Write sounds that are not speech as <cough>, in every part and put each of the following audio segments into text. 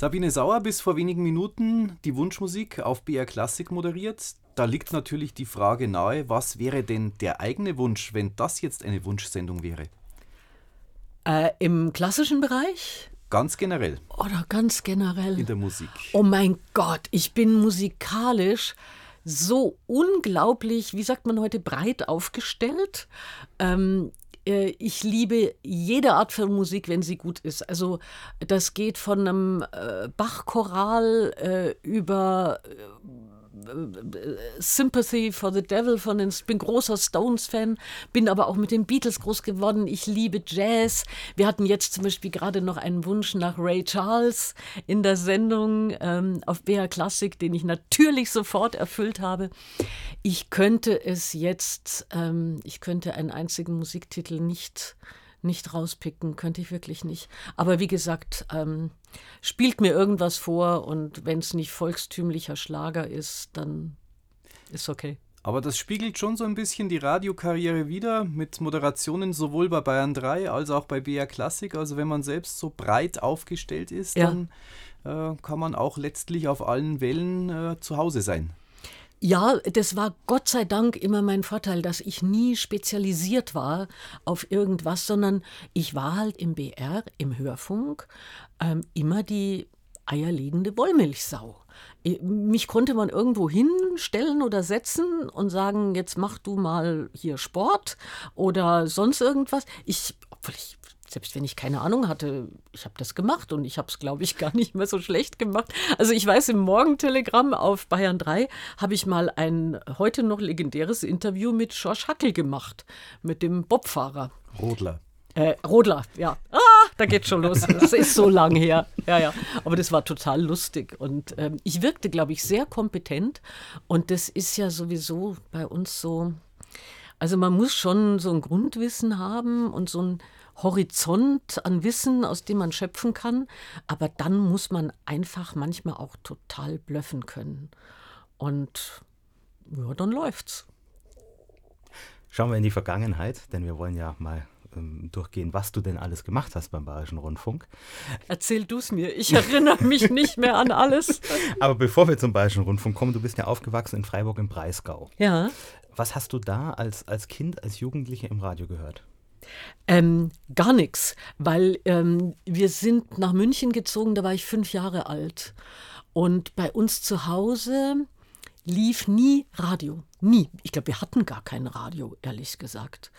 Sabine Sauer bis vor wenigen Minuten die Wunschmusik auf BR Classic moderiert. Da liegt natürlich die Frage nahe, was wäre denn der eigene Wunsch, wenn das jetzt eine Wunschsendung wäre? Äh, Im klassischen Bereich? Ganz generell. Oder ganz generell? In der Musik. Oh mein Gott, ich bin musikalisch so unglaublich, wie sagt man heute, breit aufgestellt. Ähm, äh, ich liebe jede Art von Musik, wenn sie gut ist. Also das geht von einem äh, Bach-Choral äh, über äh, Sympathy for the Devil von den, ich bin großer Stones-Fan, bin aber auch mit den Beatles groß geworden. Ich liebe Jazz. Wir hatten jetzt zum Beispiel gerade noch einen Wunsch nach Ray Charles in der Sendung ähm, auf BR Classic, den ich natürlich sofort erfüllt habe. Ich könnte es jetzt, ähm, ich könnte einen einzigen Musiktitel nicht nicht rauspicken, könnte ich wirklich nicht. Aber wie gesagt, ähm, spielt mir irgendwas vor und wenn es nicht volkstümlicher Schlager ist, dann ist okay. Aber das spiegelt schon so ein bisschen die Radiokarriere wieder mit Moderationen sowohl bei Bayern 3 als auch bei BR Classic. Also wenn man selbst so breit aufgestellt ist, ja. dann äh, kann man auch letztlich auf allen Wellen äh, zu Hause sein. Ja, das war Gott sei Dank immer mein Vorteil, dass ich nie spezialisiert war auf irgendwas, sondern ich war halt im BR, im Hörfunk, ähm, immer die eierlegende Wollmilchsau. Mich konnte man irgendwo hinstellen oder setzen und sagen, jetzt mach du mal hier Sport oder sonst irgendwas. Ich, obwohl ich selbst wenn ich keine Ahnung hatte, ich habe das gemacht und ich habe es, glaube ich, <laughs> gar nicht mehr so schlecht gemacht. Also ich weiß, im Morgentelegramm auf Bayern 3 habe ich mal ein heute noch legendäres Interview mit George Hackel gemacht, mit dem Bobfahrer. Rodler. Äh, Rodler, ja. Ah, da geht schon los. Das ist so lang her. Ja, ja. Aber das war total lustig. Und ähm, ich wirkte, glaube ich, sehr kompetent. Und das ist ja sowieso bei uns so. Also man muss schon so ein Grundwissen haben und so ein Horizont an Wissen, aus dem man schöpfen kann. Aber dann muss man einfach manchmal auch total blöffen können. Und ja, dann läuft's. Schauen wir in die Vergangenheit, denn wir wollen ja mal ähm, durchgehen, was du denn alles gemacht hast beim Bayerischen Rundfunk. Erzähl du es mir, ich erinnere <laughs> mich nicht mehr an alles. Aber bevor wir zum Bayerischen Rundfunk kommen, du bist ja aufgewachsen in Freiburg im Breisgau. Ja. Was hast du da als, als Kind, als Jugendliche im Radio gehört? Ähm, gar nichts, weil ähm, wir sind nach München gezogen, da war ich fünf Jahre alt. Und bei uns zu Hause lief nie Radio. Nie. Ich glaube, wir hatten gar kein Radio, ehrlich gesagt.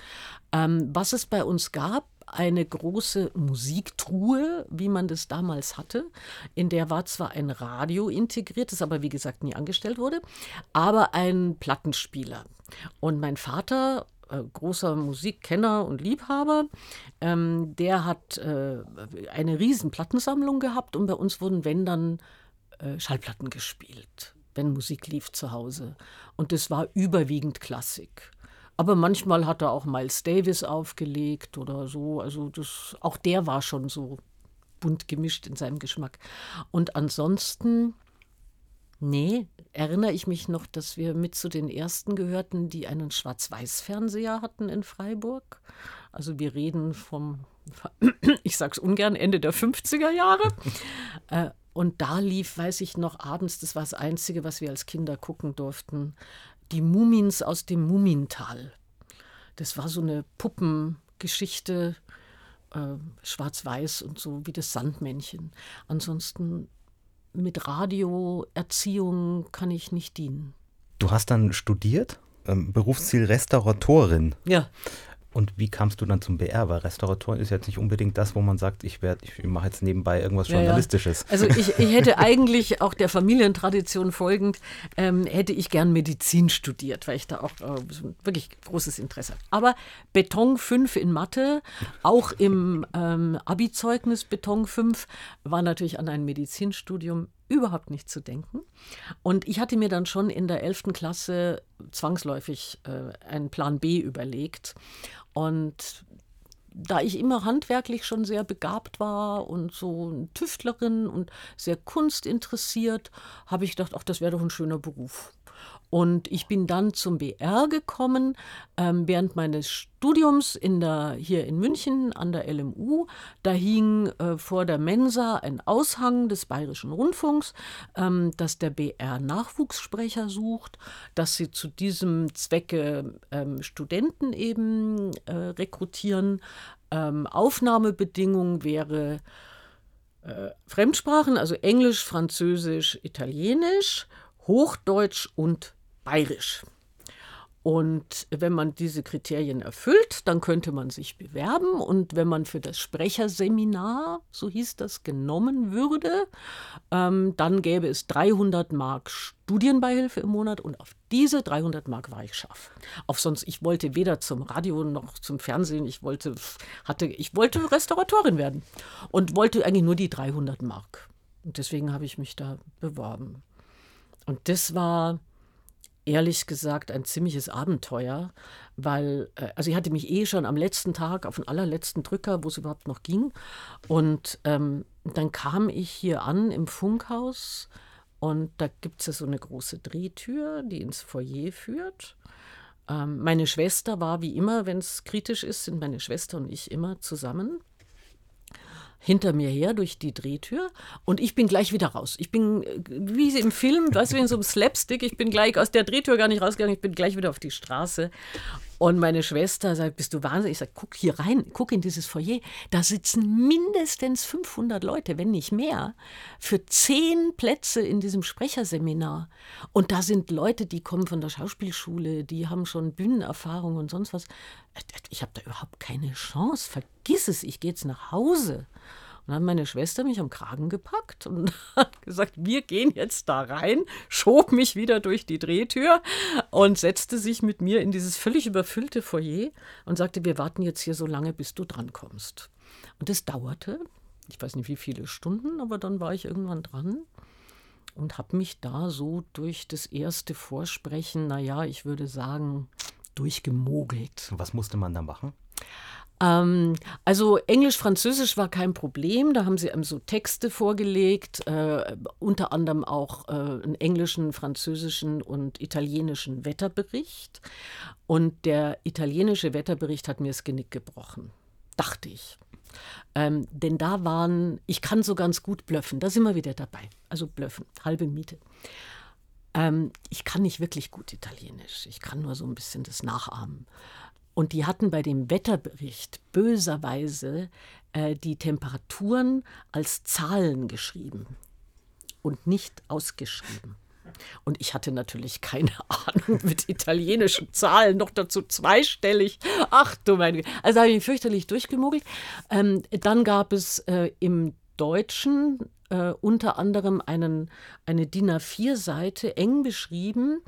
Ähm, was es bei uns gab, eine große Musiktruhe, wie man das damals hatte. In der war zwar ein Radio integriert, das aber wie gesagt nie angestellt wurde, aber ein Plattenspieler. Und mein Vater äh, großer Musikkenner und Liebhaber. Ähm, der hat äh, eine riesen Plattensammlung gehabt und bei uns wurden, wenn dann, äh, Schallplatten gespielt, wenn Musik lief zu Hause. Und das war überwiegend Klassik. Aber manchmal hat er auch Miles Davis aufgelegt oder so. Also das, auch der war schon so bunt gemischt in seinem Geschmack. Und ansonsten Nee, erinnere ich mich noch, dass wir mit zu den ersten gehörten, die einen Schwarz-Weiß-Fernseher hatten in Freiburg. Also wir reden vom, <coughs> ich sag's ungern, Ende der 50er Jahre. <laughs> Äh, und da lief, weiß ich noch, abends, das war das Einzige, was wir als Kinder gucken durften, die Mumins aus dem Mumintal. Das war so eine Puppengeschichte, äh, schwarz-weiß und so wie das Sandmännchen. Ansonsten mit Radioerziehung kann ich nicht dienen. Du hast dann studiert, ähm, Berufsziel Restauratorin. Ja. Und wie kamst du dann zum BR? Weil Restaurator ist jetzt nicht unbedingt das, wo man sagt, ich, ich mache jetzt nebenbei irgendwas Journalistisches. Ja, ja. Also ich, ich, <laughs> hätte eigentlich auch der Familientradition folgend, ähm, hätte ich gern Medizin studiert, weil ich da auch äh, wirklich großes Interesse habe. Aber Beton 5 in Mathe, auch im ähm, Abi-Zeugnis Beton 5, war natürlich an ein Medizinstudium überhaupt nicht zu denken. Und ich hatte mir dann schon in der 11. Klasse zwangsläufig äh, einen Plan B überlegt. Und da ich immer handwerklich schon sehr begabt war und so eine Tüftlerin und sehr kunstinteressiert, habe ich gedacht, ach, das wäre doch ein schöner Beruf. Und ich bin dann zum BR gekommen ähm, während meines Studiums in der, hier in München an der LMU. Da hing äh, vor der Mensa ein Aushang des Bayerischen Rundfunks, ähm, dass der BR Nachwuchssprecher sucht, dass sie zu diesem Zwecke ähm, Studenten eben äh, rekrutieren. Ähm, Aufnahmebedingung wäre äh, Fremdsprachen, also Englisch, Französisch, Italienisch, Hochdeutsch und bayerisch. Und wenn man diese Kriterien erfüllt, dann könnte man sich bewerben. Und wenn man für das Sprecherseminar, so hieß das, genommen würde, ähm, dann gäbe es 300 Mark Studienbeihilfe im Monat. Und auf diese 300 Mark war ich scharf. Auf sonst, ich wollte weder zum Radio noch zum Fernsehen. Ich wollte, hatte, ich wollte Restauratorin werden und wollte eigentlich nur die 300 Mark. Und deswegen habe ich mich da beworben. Und das war ehrlich gesagt ein ziemliches Abenteuer, weil, äh, also ich hatte mich eh schon am letzten Tag auf den allerletzten Drücker, wo es überhaupt noch ging. Und ähm, dann kam ich hier an im Funkhaus und da gibt es ja so eine große Drehtür, die ins Foyer führt. Ähm, meine Schwester war wie immer, wenn es kritisch ist, sind meine Schwester und ich immer zusammen hinter mir her durch die Drehtür und ich bin gleich wieder raus. Ich bin, äh, wie im Film, weißt du, in so einem Slapstick, ich bin gleich aus der Drehtür gar nicht rausgegangen, ich bin gleich wieder auf die Straße. Und meine Schwester sagt, bist du wahnsinnig? Ich sage, guck hier rein, guck in dieses Foyer. Da sitzen mindestens 500 Leute, wenn nicht mehr, für zehn Plätze in diesem Sprecherseminar. Und da sind Leute, die kommen von der Schauspielschule, die haben schon Bühnenerfahrung und sonst was. Ich habe da überhaupt keine Chance. Vergiss es, ich gehe jetzt nach Hause. Dann hat meine Schwester mich am Kragen gepackt und <laughs> hat gesagt, wir gehen jetzt da rein, schob mich wieder durch die Drehtür und setzte sich mit mir in dieses völlig überfüllte Foyer und sagte, wir warten jetzt hier so lange, bis du drankommst. Und das dauerte, ich weiß nicht wie viele Stunden, aber dann war ich irgendwann dran und habe mich da so durch das erste Vorsprechen, naja, ich würde sagen, durchgemogelt. Was musste man da machen? Ähm, also Englisch, Französisch war kein Problem. Da haben sie einem so Texte vorgelegt, äh, unter anderem auch äh, einen englischen, französischen und italienischen Wetterbericht. Und der italienische Wetterbericht hat mir das Genick gebrochen, dachte ich. Ähm, denn da waren, ich kann so ganz gut blöffen, da sind wir wieder dabei. Also blöffen, halbe Miete. Ähm, ich kann nicht wirklich gut Italienisch, ich kann nur so ein bisschen das nachahmen. Und die hatten bei dem Wetterbericht böserweise äh, die Temperaturen als Zahlen geschrieben und nicht ausgeschrieben. Und ich hatte natürlich keine <laughs> Ahnung mit italienischen Zahlen, noch dazu zweistellig. Ach du meine. Also habe ich mich fürchterlich durchgemogelt. Ähm, dann gab es äh, im Deutschen äh, unter anderem einen, eine DIN A4-Seite, eng beschrieben,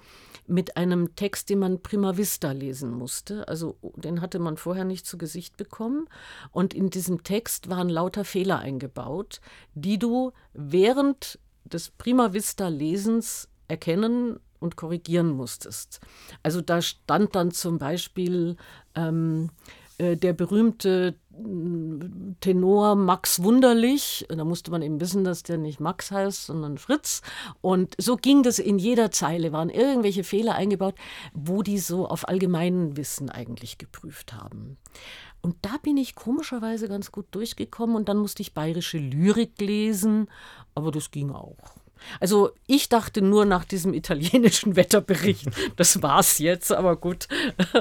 mit einem Text, den man prima vista lesen musste. Also den hatte man vorher nicht zu Gesicht bekommen. Und in diesem Text waren lauter Fehler eingebaut, die du während des prima vista Lesens erkennen und korrigieren musstest. Also da stand dann zum Beispiel ähm, äh, der berühmte mm, Tenor Max Wunderlich. Da musste man eben wissen, dass der nicht Max heißt, sondern Fritz. Und so ging das in jeder Zeile, waren irgendwelche Fehler eingebaut, wo die so auf Allgemeinwissen eigentlich geprüft haben. Und da bin ich komischerweise ganz gut durchgekommen und dann musste ich bayerische Lyrik lesen, aber das ging auch. Also ich dachte nur nach diesem italienischen <laughs> Wetterbericht, das war's jetzt, aber gut,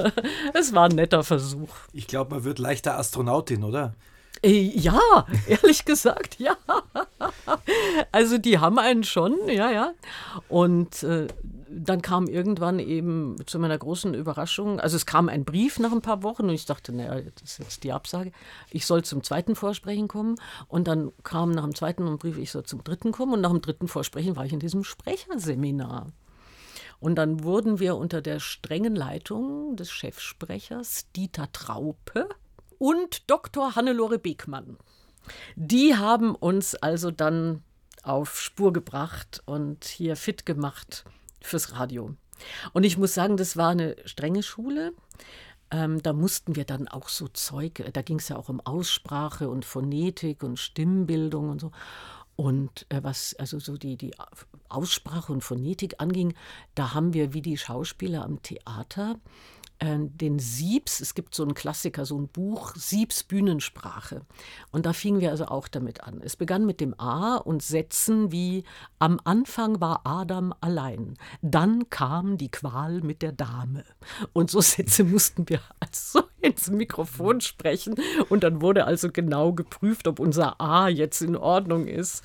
<laughs> es war ein netter Versuch. Ich glaube, man wird leichter Astronautin, oder? Äh, ja, <laughs> ehrlich gesagt, ja. Also die haben einen schon, ja, ja. Und äh, dann kam irgendwann eben zu meiner großen Überraschung, also es kam ein Brief nach ein paar Wochen und ich dachte, naja, das ist jetzt die Absage. Ich soll zum zweiten Vorsprechen kommen und dann kam nach dem zweiten Brief, ich soll zum dritten kommen und nach dem dritten Vorsprechen war ich in diesem Sprecherseminar. Und dann wurden wir unter der strengen Leitung des Chefsprechers Dieter Traupe und Dr. Hannelore Beckmann. Die haben uns also dann auf Spur gebracht und hier fit gemacht fürs Radio. Und ich muss sagen, das war eine strenge Schule. Ähm, da mussten wir dann auch so Zeug, da ging es ja auch um Aussprache und Phonetik und Stimmbildung und so. Und äh, was also so die, die Aussprache und Phonetik anging, da haben wir wie die Schauspieler am Theater äh, den Siebs, es gibt so einen Klassiker, so ein Buch, Siebs Bühnensprache. Und da fingen wir also auch damit an. Es begann mit dem A und Sätzen wie Am Anfang war Adam allein, dann kam die Qual mit der Dame. Und so <laughs> Sätze mussten wir also ins Mikrofon sprechen. Und dann wurde also genau geprüft, ob unser A jetzt in Ordnung ist.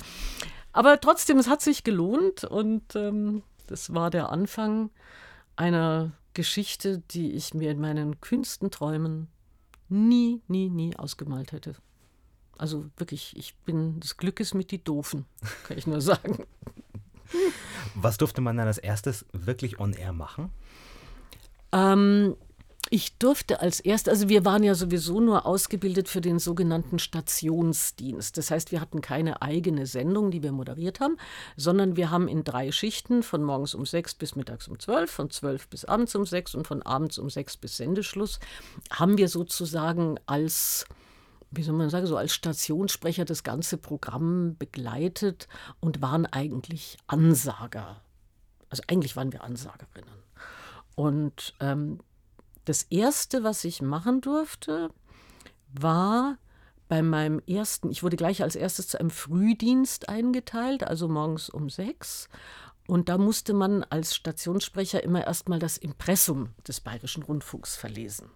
Aber trotzdem, es hat sich gelohnt und ähm, das war der Anfang einer Geschichte, die ich mir in meinen kühnsten Träumen nie, nie, nie ausgemalt hätte. Also wirklich, ich bin des Glückes mit die Doofen, <laughs> kann ich nur sagen. Was durfte man dann als erstes wirklich on air machen? Ähm, ich durfte als erst, also wir waren ja sowieso nur ausgebildet für den sogenannten Stationsdienst. Das heißt, wir hatten keine eigene Sendung, die wir moderiert haben, sondern wir haben in drei Schichten von morgens um sechs bis mittags um zwölf, von zwölf bis abends um sechs und von abends um sechs bis Sendeschluss, haben wir sozusagen als wie soll man sagen, so als Stationssprecher das ganze Programm begleitet und waren eigentlich Ansager. Also eigentlich waren wir Ansagerinnen. Und ähm, das Erste, was ich machen durfte, war bei meinem ersten, ich wurde gleich als erstes zu einem Frühdienst eingeteilt, also morgens um sechs. Und da musste man als Stationssprecher immer erstmal das Impressum des Bayerischen Rundfunks verlesen.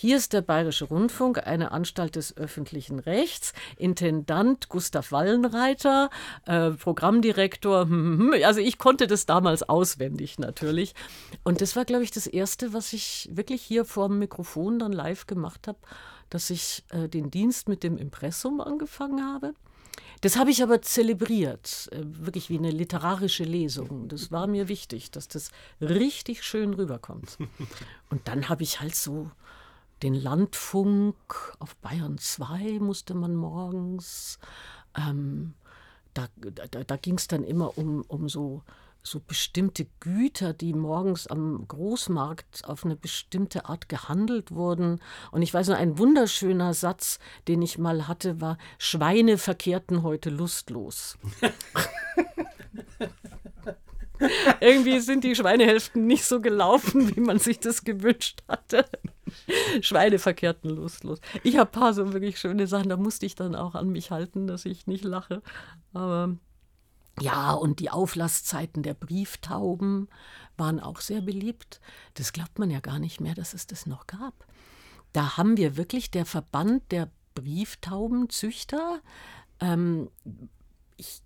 Hier ist der Bayerische Rundfunk, eine Anstalt des öffentlichen Rechts, Intendant Gustav Wallenreiter, äh, Programmdirektor. <laughs> Also ich konnte das damals auswendig natürlich. Und das war, glaube ich, das Erste, was ich wirklich hier vor dem Mikrofon dann live gemacht habe, dass ich äh, den Dienst mit dem Impressum angefangen habe. Das habe ich aber zelebriert, äh, wirklich wie eine literarische Lesung. Das war mir wichtig, dass das richtig schön rüberkommt. <laughs> Und dann habe ich halt so den Landfunk auf Bayern 2 musste man morgens. Ähm, da da, da ging es dann immer um, um so, so bestimmte Güter, die morgens am Großmarkt auf eine bestimmte Art gehandelt wurden. Und ich weiß noch, ein wunderschöner Satz, den ich mal hatte, war, Schweine verkehrten heute lustlos. <laughs> Irgendwie sind die Schweinehälften nicht so gelaufen, wie man sich das gewünscht hatte. <laughs> Schweine verkehrten lustlos. Ich habe paar so wirklich schöne Sachen, da musste ich dann auch an mich halten, dass ich nicht lache. Aber ja, und die Auflasszeiten der Brieftauben waren auch sehr beliebt. Das glaubt man ja gar nicht mehr, dass es das noch gab. Da haben wir wirklich der Verband der Brieftaubenzüchter. Ähm, ich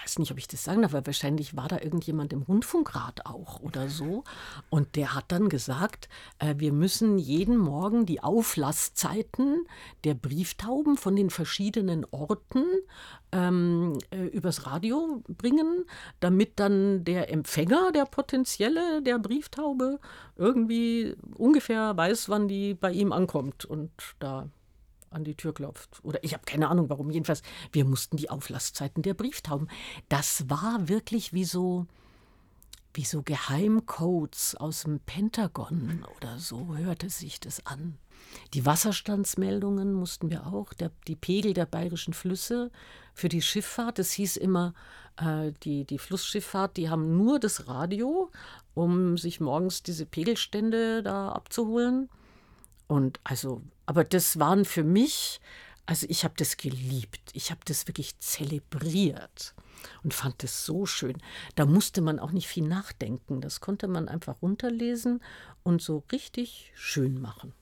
weiß nicht, ob ich das sagen darf, aber wahrscheinlich war da irgendjemand im Rundfunkrat auch oder so. Und der hat dann gesagt, äh, wir müssen jeden Morgen die Auflasszeiten der Brieftauben von den verschiedenen Orten ähm, äh, übers Radio bringen, damit dann der Empfänger, der potenzielle der Brieftaube, irgendwie ungefähr weiß, wann die bei ihm ankommt und da an die Tür klopft. Oder ich habe keine Ahnung warum. Jedenfalls, wir mussten die Auflasszeiten der Brieftauben. Das war wirklich wie so, wie so Geheimcodes aus dem Pentagon oder so hörte sich das an. Die Wasserstandsmeldungen mussten wir auch, der, die Pegel der bayerischen Flüsse für die Schifffahrt. Es hieß immer, äh, die, die Flussschifffahrt, die haben nur das Radio, um sich morgens diese Pegelstände da abzuholen. Und also, aber das waren für mich, also ich habe das geliebt. Ich habe das wirklich zelebriert und fand das so schön. Da musste man auch nicht viel nachdenken. Das konnte man einfach runterlesen und so richtig schön machen.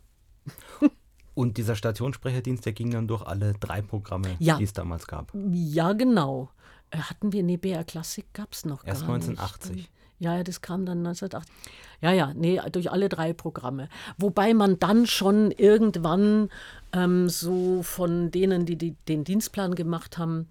Und dieser Stationssprecherdienst, der ging dann durch alle drei Programme, ja. die es damals gab. Ja, genau. Äh, hatten wir, nee, BR Klassik gab es noch Erst gar 1980. Nicht. Ja, ja, das kam dann 1980. Ja, ja, nee, durch alle drei Programme. Wobei man dann schon irgendwann ähm, so von denen, die, die den Dienstplan gemacht haben,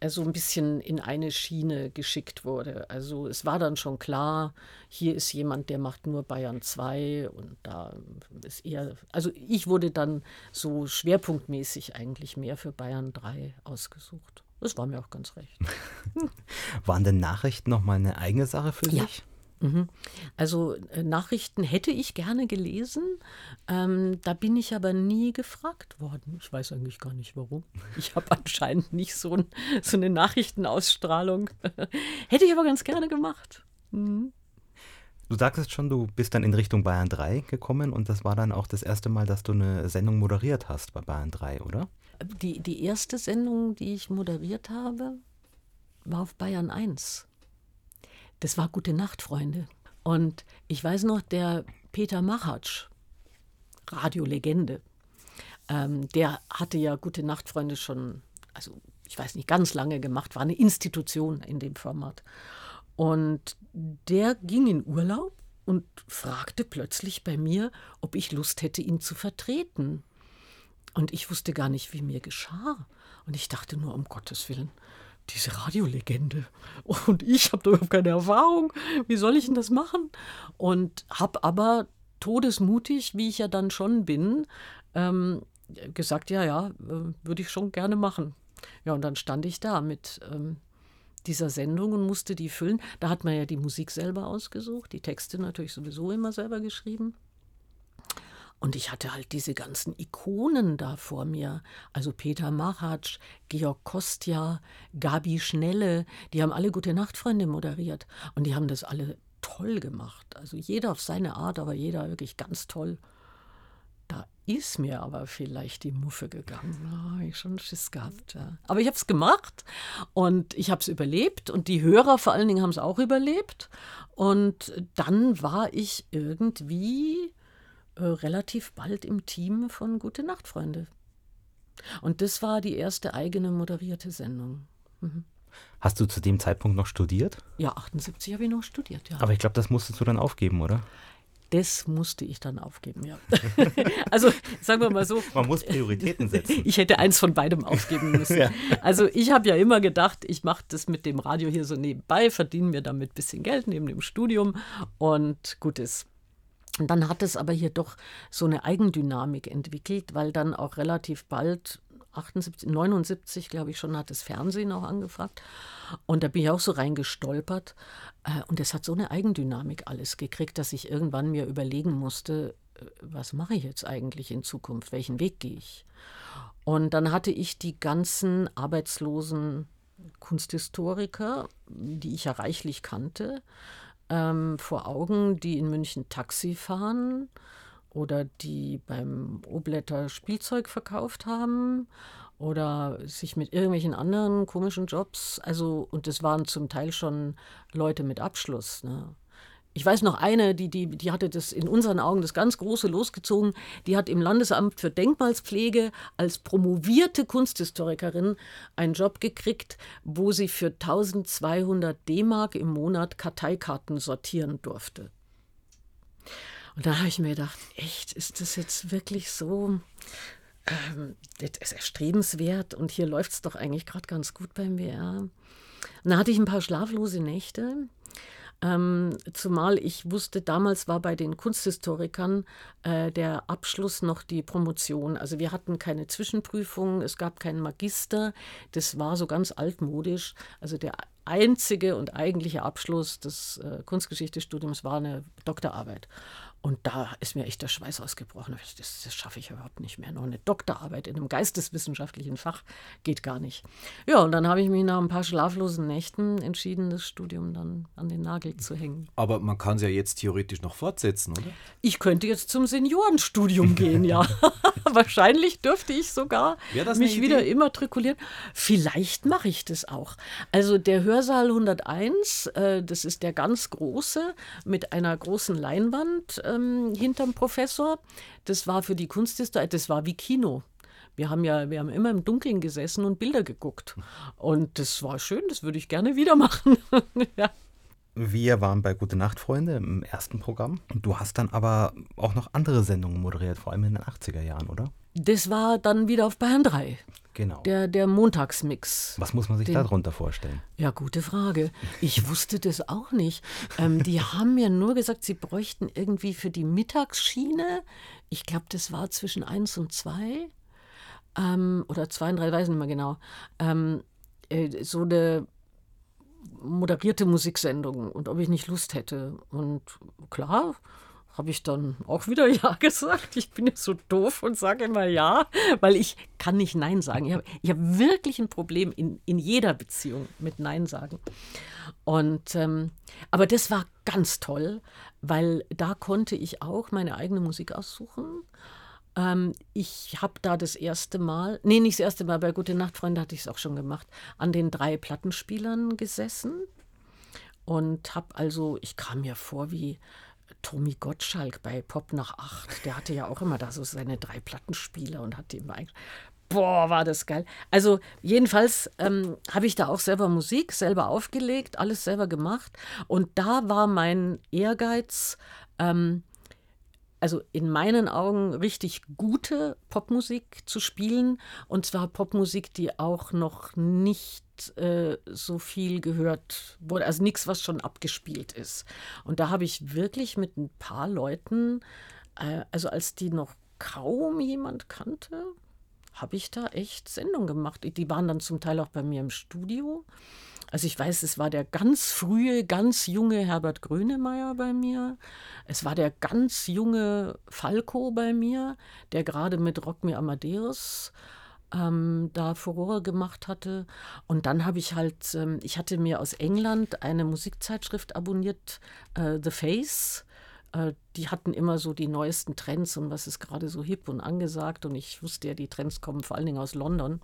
äh, so ein bisschen in eine Schiene geschickt wurde. Also es war dann schon klar, hier ist jemand, der macht nur Bayern 2 und da ist eher, also ich wurde dann so schwerpunktmäßig eigentlich mehr für Bayern 3 ausgesucht. Das war mir auch ganz recht. <laughs> Waren denn Nachrichten nochmal eine eigene Sache für ja. sich? Mhm. Also äh, Nachrichten hätte ich gerne gelesen, ähm, da bin ich aber nie gefragt worden. Ich weiß eigentlich gar nicht warum. Ich habe <laughs> anscheinend nicht so, ein, so, eine Nachrichtenausstrahlung. <laughs> hätte ich aber ganz gerne gemacht. Mhm. Du sagtest schon, du bist dann in Richtung Bayern 3 gekommen und das war dann auch das erste Mal, dass du eine Sendung moderiert hast bei Bayern 3, oder? Die, die erste Sendung, die ich moderiert habe, war auf Bayern 1. Das war Gute Nacht, Freunde. Und ich weiß noch, der Peter Machatsch, Radiolegende, ähm, der hatte ja Gute Nacht, Freunde schon, also ich weiß nicht, ganz lange gemacht, war eine Institution in dem Format. Und der ging in Urlaub und fragte plötzlich bei mir, ob ich Lust hätte, ihn zu vertreten. Und ich wusste gar nicht, wie mir geschah. Und ich dachte nur, um Gottes Willen, diese Radiolegende. Und ich habe da überhaupt keine Erfahrung. Wie soll ich denn das machen? Und habe aber todesmutig, wie ich ja dann schon bin, ähm, gesagt, ja, ja, äh, würde ich schon gerne machen. Ja, und dann stand ich da mit ähm, dieser Sendung und musste die füllen. Da hat man ja die Musik selber ausgesucht, die Texte natürlich sowieso immer selber geschrieben. Und ich hatte halt diese ganzen Ikonen da vor mir. Also Peter Machatsch, Georg Kostja, Gabi Schnelle, die haben alle Gute Nachtfreunde moderiert. Und die haben das alle toll gemacht. Also jeder auf seine Art, aber jeder wirklich ganz toll. Da ist mir aber vielleicht die Muffe gegangen. Da habe ich schon Schiss gehabt. Ja. Aber ich habe es gemacht und ich habe es überlebt und die Hörer vor allen Dingen haben es auch überlebt. Und dann war ich irgendwie äh, relativ bald im Team von Gute Nacht, Freunde. Und das war die erste eigene moderierte Sendung. Mhm. Hast du zu dem Zeitpunkt noch studiert? Ja, 78 habe ich noch studiert, ja. Aber ich glaube, das musstest du dann aufgeben, oder? Das musste ich dann aufgeben, ja. <laughs> also sagen wir mal so. <laughs> Man muss Prioritäten setzen. <laughs> Ich hätte eins von beidem aufgeben müssen. ja. Also ich habe ja immer gedacht, ich mache das mit dem Radio hier so nebenbei, verdiene mir damit ein bisschen Geld neben dem Studium und gut ist. Und dann hat es aber hier doch so eine Eigendynamik entwickelt, weil dann auch relativ bald 78, 79, glaube ich schon, hat das Fernsehen auch angefragt. Und da bin ich auch so reingestolpert. Äh, und es hat so eine Eigendynamik alles gekriegt, dass ich irgendwann mir überlegen musste, äh, was mache ich jetzt eigentlich in Zukunft? Welchen Weg gehe ich? Und dann hatte ich die ganzen arbeitslosen Kunsthistoriker, die ich ja reichlich kannte, ähm, vor Augen, die in München Taxi fahren oder die beim Obletter Spielzeug verkauft haben oder sich mit irgendwelchen anderen komischen Jobs, also und das waren zum Teil schon Leute mit Abschluss, ne? Ich weiß noch eine, die, die, die hatte das in unseren Augen das ganz Große losgezogen. Die hat im Landesamt für Denkmalspflege als promovierte Kunsthistorikerin einen Job gekriegt, wo sie für 1200 D-Mark im Monat Karteikarten sortieren durfte. Und da habe ich mir gedacht, echt, ist das jetzt wirklich so ähm, das ist erstrebenswert und hier läuft es doch eigentlich gerade ganz gut beim WR. Und da hatte ich ein paar schlaflose Nächte ähm, zumal ich wusste, damals war bei den Kunsthistorikern äh, der Abschluss noch die Promotion. Also wir hatten keine Zwischenprüfung, es gab keinen Magister. Das war so ganz altmodisch. Also der einzige und eigentliche Abschluss des äh, Kunstgeschichtestudiums war eine Doktorarbeit. Und da ist mir echt der Schweiß ausgebrochen. Das, das schaffe ich überhaupt nicht mehr. Noch eine Doktorarbeit in einem geisteswissenschaftlichen Fach geht gar nicht. Ja, und dann habe ich mich nach ein paar schlaflosen Nächten entschieden, das Studium dann an den Nagel zu hängen. Aber man kann es ja jetzt theoretisch noch fortsetzen, oder? Ich könnte jetzt zum Seniorenstudium <laughs> gehen, ja. <laughs> Wahrscheinlich dürfte ich sogar mich wieder immatrikulieren. Vielleicht mache ich das auch. Also der Hörsaal 101, äh, das ist der ganz große mit einer großen Leinwand. Äh, ähm, hinterm Professor. Das war für die Kunsthistorie, das war wie Kino. Wir haben ja, wir haben immer im Dunkeln gesessen und Bilder geguckt. Und das war schön, das würde ich gerne wieder machen. <laughs> ja. Wir waren bei Gute Nacht, Freunde im ersten Programm. Du hast dann aber auch noch andere Sendungen moderiert, vor allem in den 80er Jahren, oder? Das war dann wieder auf Bayern 3. Genau. Der, der Montagsmix. Was muss man sich Den, darunter vorstellen? Ja, gute Frage. Ich wusste das auch nicht. Ähm, die <laughs> haben mir nur gesagt, sie bräuchten irgendwie für die Mittagsschiene, ich glaube, das war zwischen 1 und 2 ähm, oder 2 und 3, weiß nicht mehr genau, ähm, äh, so eine moderierte Musiksendung und ob ich nicht Lust hätte. Und klar, habe ich dann auch wieder <laughs> Ja gesagt. Ich bin jetzt so doof und sage immer Ja, weil ich kann nicht Nein sagen. Ich habe hab wirklich ein Problem in, in jeder Beziehung mit Nein sagen. Und, ähm, aber das war ganz toll, weil da konnte ich auch meine eigene Musik aussuchen. Ähm, ich habe da das erste Mal, nee, nicht das erste Mal, bei Gute Nacht, Freunde hatte ich es auch schon gemacht, an den drei Plattenspielern gesessen und habe also, ich kam mir vor wie Tommy Gottschalk bei Pop nach acht. Der hatte ja auch immer da so seine drei Plattenspieler und hat die immer Boah, war das geil. Also jedenfalls ähm, habe ich da auch selber Musik, selber aufgelegt, alles selber gemacht. Und da war mein Ehrgeiz, ähm, also in meinen Augen richtig gute Popmusik zu spielen. Und zwar Popmusik, die auch noch nicht äh, so viel gehört wurde, also nichts, was schon abgespielt ist. Und da habe ich wirklich mit ein paar Leuten, äh, also als die noch kaum jemand kannte, habe ich da echt Sendungen gemacht. Die waren dann zum Teil auch bei mir im Studio. Also ich weiß, es war der ganz frühe, ganz junge Herbert Grönemeyer bei mir. Es war der ganz junge Falco bei mir, der gerade mit Rock Me Amadeus ähm, da Furore gemacht hatte. Und dann habe ich halt, ähm, ich hatte mir aus England eine Musikzeitschrift abonniert, äh, The Face. Äh, die hatten immer so die neuesten Trends und was ist gerade so hip und angesagt. Und ich wusste ja, die Trends kommen vor allen Dingen aus London.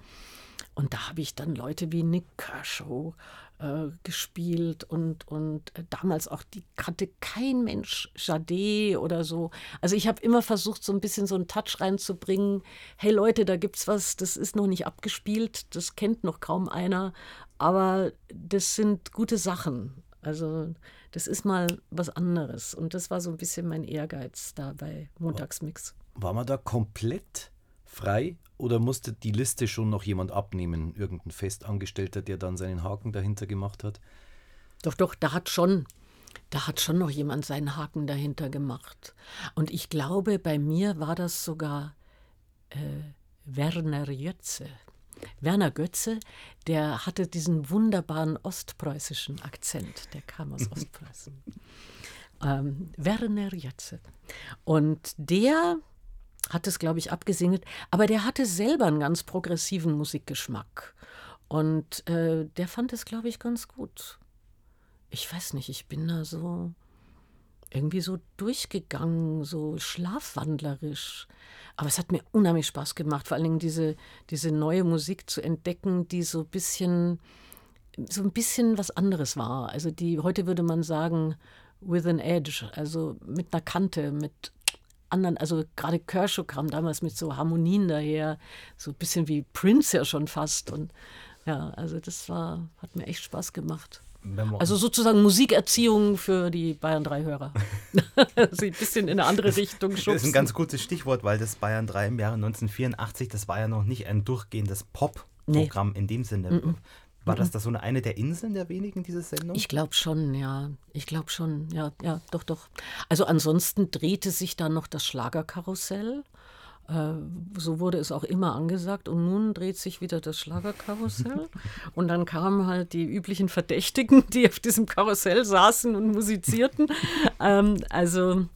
Und da habe ich dann Leute wie Nick Kershaw äh, gespielt und, und äh, damals auch, die kannte kein Mensch Jade oder so. Also ich habe immer versucht, so ein bisschen so einen Touch reinzubringen. Hey Leute, da gibt's was, das ist noch nicht abgespielt, das kennt noch kaum einer, aber das sind gute Sachen. Also das ist mal was anderes. Und das war so ein bisschen mein Ehrgeiz da bei Montagsmix. War man da komplett frei oder musste die Liste schon noch jemand abnehmen? Irgendein Festangestellter, der dann seinen Haken dahinter gemacht hat? Doch, doch, da hat schon, da hat schon noch jemand seinen Haken dahinter gemacht. Und ich glaube, bei mir war das sogar äh, Werner Jötze. Werner Götze, der hatte diesen wunderbaren ostpreußischen Akzent, der kam aus <laughs> Ostpreußen. ähm, Werner Jötze. Und der hat es, glaube ich, abgesegnet. Aber der hatte selber einen ganz progressiven Musikgeschmack. Und äh, der fand es, glaube ich, ganz gut. Ich weiß nicht, ich bin da so irgendwie so durchgegangen, so schlafwandlerisch. Aber es hat mir unheimlich Spaß gemacht, vor allen Dingen diese, diese neue Musik zu entdecken, die so ein bisschen, so ein bisschen was anderes war. Also die, heute würde man sagen, with an edge, also mit einer Kante, mit anderen, also gerade Kershaw kam damals mit so Harmonien daher, so ein bisschen wie Prince ja schon fast. Und ja, also das war, hat mir echt Spaß gemacht. Also sozusagen Musikerziehung für die Bayern 3 Hörer. <laughs> also ein bisschen in eine andere Richtung schubsen. Das ist ein ganz gutes Stichwort, weil das Bayern 3 im Jahre 1984, das war ja noch nicht ein durchgehendes Pop-Programm nee. in dem Sinne. Mm -mm. War das da so eine, eine der Inseln der wenigen, diese Sendung? Ich glaube schon, ja. Ich glaube schon, ja, ja, doch, doch. Also ansonsten drehte sich dann noch das Schlagerkarussell. Äh, so wurde es auch immer angesagt. Und nun dreht sich wieder das Schlagerkarussell. <laughs> und dann kamen halt die üblichen Verdächtigen, die auf diesem Karussell saßen und musizierten. ähm, also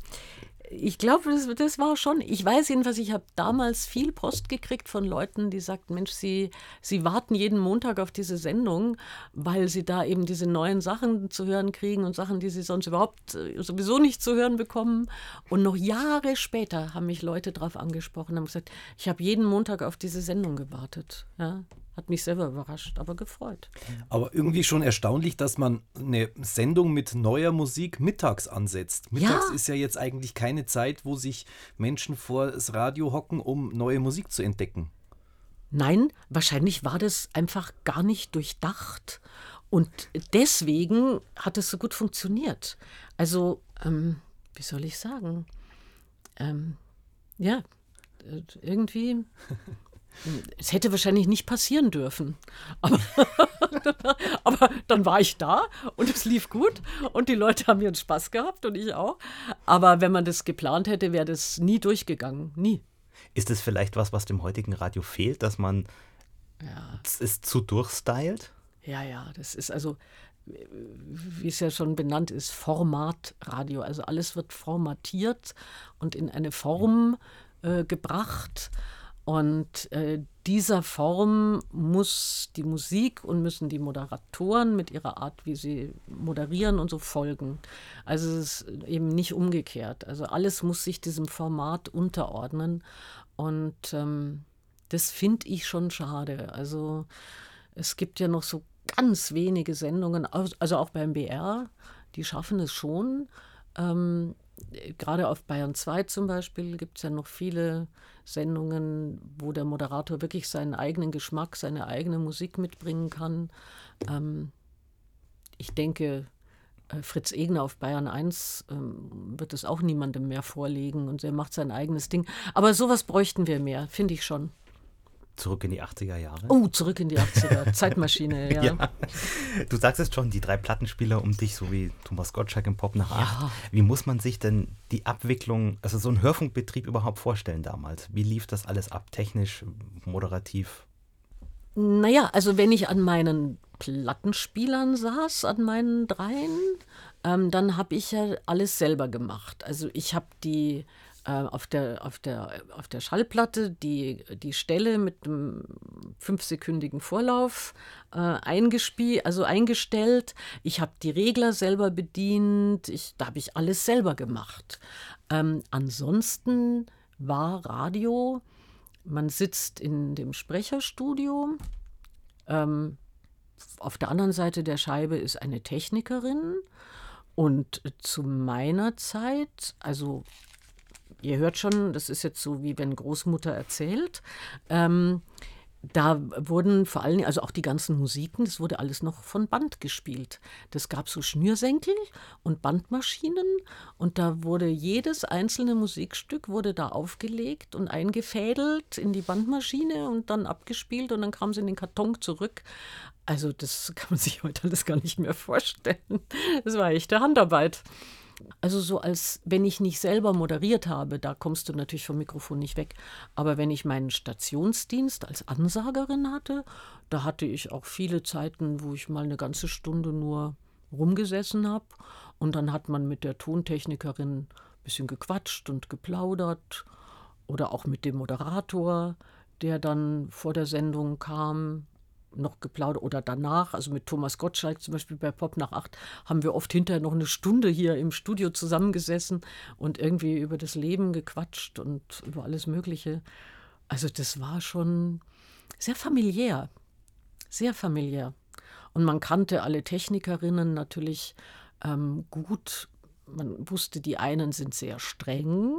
ich glaube, das, das, war schon, ich weiß jedenfalls, ich habe damals viel Post gekriegt von Leuten, die sagten, Mensch, sie, sie warten jeden Montag auf diese Sendung, weil sie da eben diese neuen Sachen zu hören kriegen und Sachen, die sie sonst überhaupt äh, sowieso nicht zu hören bekommen. Und noch Jahre später haben mich Leute darauf angesprochen, haben gesagt, ich habe jeden Montag auf diese Sendung gewartet. Ja? Hat mich selber überrascht, aber gefreut. Aber irgendwie schon erstaunlich, dass man eine Sendung mit neuer Musik mittags ansetzt. Mittags ja. ist ja jetzt eigentlich keine Zeit, wo sich Menschen vor das Radio hocken, um neue Musik zu entdecken. Nein, wahrscheinlich war das einfach gar nicht durchdacht. Und deswegen hat es so gut funktioniert. Also, ähm, wie soll ich sagen? Ähm, ja, äh, irgendwie <laughs> es hätte wahrscheinlich nicht passieren dürfen. Aber, <laughs> aber, dann war ich da und es lief gut und die Leute haben ihren Spaß gehabt und ich auch. Aber wenn man das geplant hätte, wäre das nie durchgegangen. Nie. Ist es vielleicht was, was dem heutigen Radio fehlt, dass man ja. es zu durchstylt? Ja, ja, das ist also, wie es ja schon benannt ist, Formatradio. Also alles wird formatiert und in eine Form äh, gebracht. Und äh, dieser Form muss die Musik und müssen die Moderatoren mit ihrer Art, wie sie moderieren und so folgen. Also es ist eben nicht umgekehrt. Also alles muss sich diesem Format unterordnen. Und ähm, das finde ich schon schade. Also es gibt ja noch so ganz wenige Sendungen, also auch beim BR, die schaffen es schon. Ähm, gerade auf Bayern 2 zum Beispiel gibt es ja noch viele Sendungen, wo der Moderator wirklich seinen eigenen Geschmack, seine eigene Musik mitbringen kann. Ähm, ich denke, äh, Fritz Egner auf Bayern 1 ähm, wird es auch niemandem mehr vorlegen und er macht sein eigenes Ding. Aber sowas bräuchten wir mehr, finde ich schon. Zurück in die 80er Jahre. Oh, zurück in die 80er. <laughs> Zeitmaschine, ja. ja. Du sagst es schon, die drei Plattenspieler um dich, so wie Thomas Gottschalk im Pop nach acht. Ja. Wie muss man sich denn die Abwicklung, also so ein Hörfunkbetrieb überhaupt vorstellen damals? Wie lief das alles ab, technisch, moderativ? Naja, also wenn ich an meinen Plattenspielern saß, an meinen dreien, ähm, dann habe ich ja alles selber gemacht. Also ich habe die auf, der, auf, der, auf der Schallplatte die, die Stelle mit einem fünfsekündigen Vorlauf äh, eingespielt, also eingestellt. Ich habe die Regler selber bedient. Ich, da habe ich alles selber gemacht. Ähm, ansonsten war Radio, man sitzt in dem Sprecherstudio. Ähm, auf der anderen Seite der Scheibe ist eine Technikerin. Und zu meiner Zeit, also ihr hört schon, das ist jetzt so, wie wenn Großmutter erzählt. Ähm, da wurden vor allen Dingen, also auch die ganzen Musiken, das wurde alles noch von Band gespielt. Das gab so Schnürsenkel und Bandmaschinen und da wurde jedes einzelne Musikstück wurde da aufgelegt und eingefädelt in die Bandmaschine und dann abgespielt und dann kam es in den Karton zurück. Also das <laughs> kann man sich heute alles gar nicht mehr vorstellen. Das war echte Handarbeit. Also so als wenn ich nicht selber moderiert habe, da kommst du natürlich vom Mikrofon nicht weg. Aber wenn ich meinen Stationsdienst als Ansagerin hatte, da hatte ich auch viele Zeiten, wo ich mal eine ganze Stunde nur rumgesessen habe. Und dann hat man mit der Tontechnikerin ein bisschen gequatscht und geplaudert. Oder auch mit dem Moderator, der dann vor der Sendung kam noch geplaudert oder danach, also mit Thomas Gottschalk zum Beispiel bei Pop nach acht, haben wir oft hinterher noch eine Stunde hier im Studio zusammengesessen und irgendwie über das Leben gequatscht und über alles Mögliche. Also das war schon sehr familiär, sehr familiär. Und man kannte alle Technikerinnen natürlich ähm, gut. Man wusste, die einen sind sehr streng,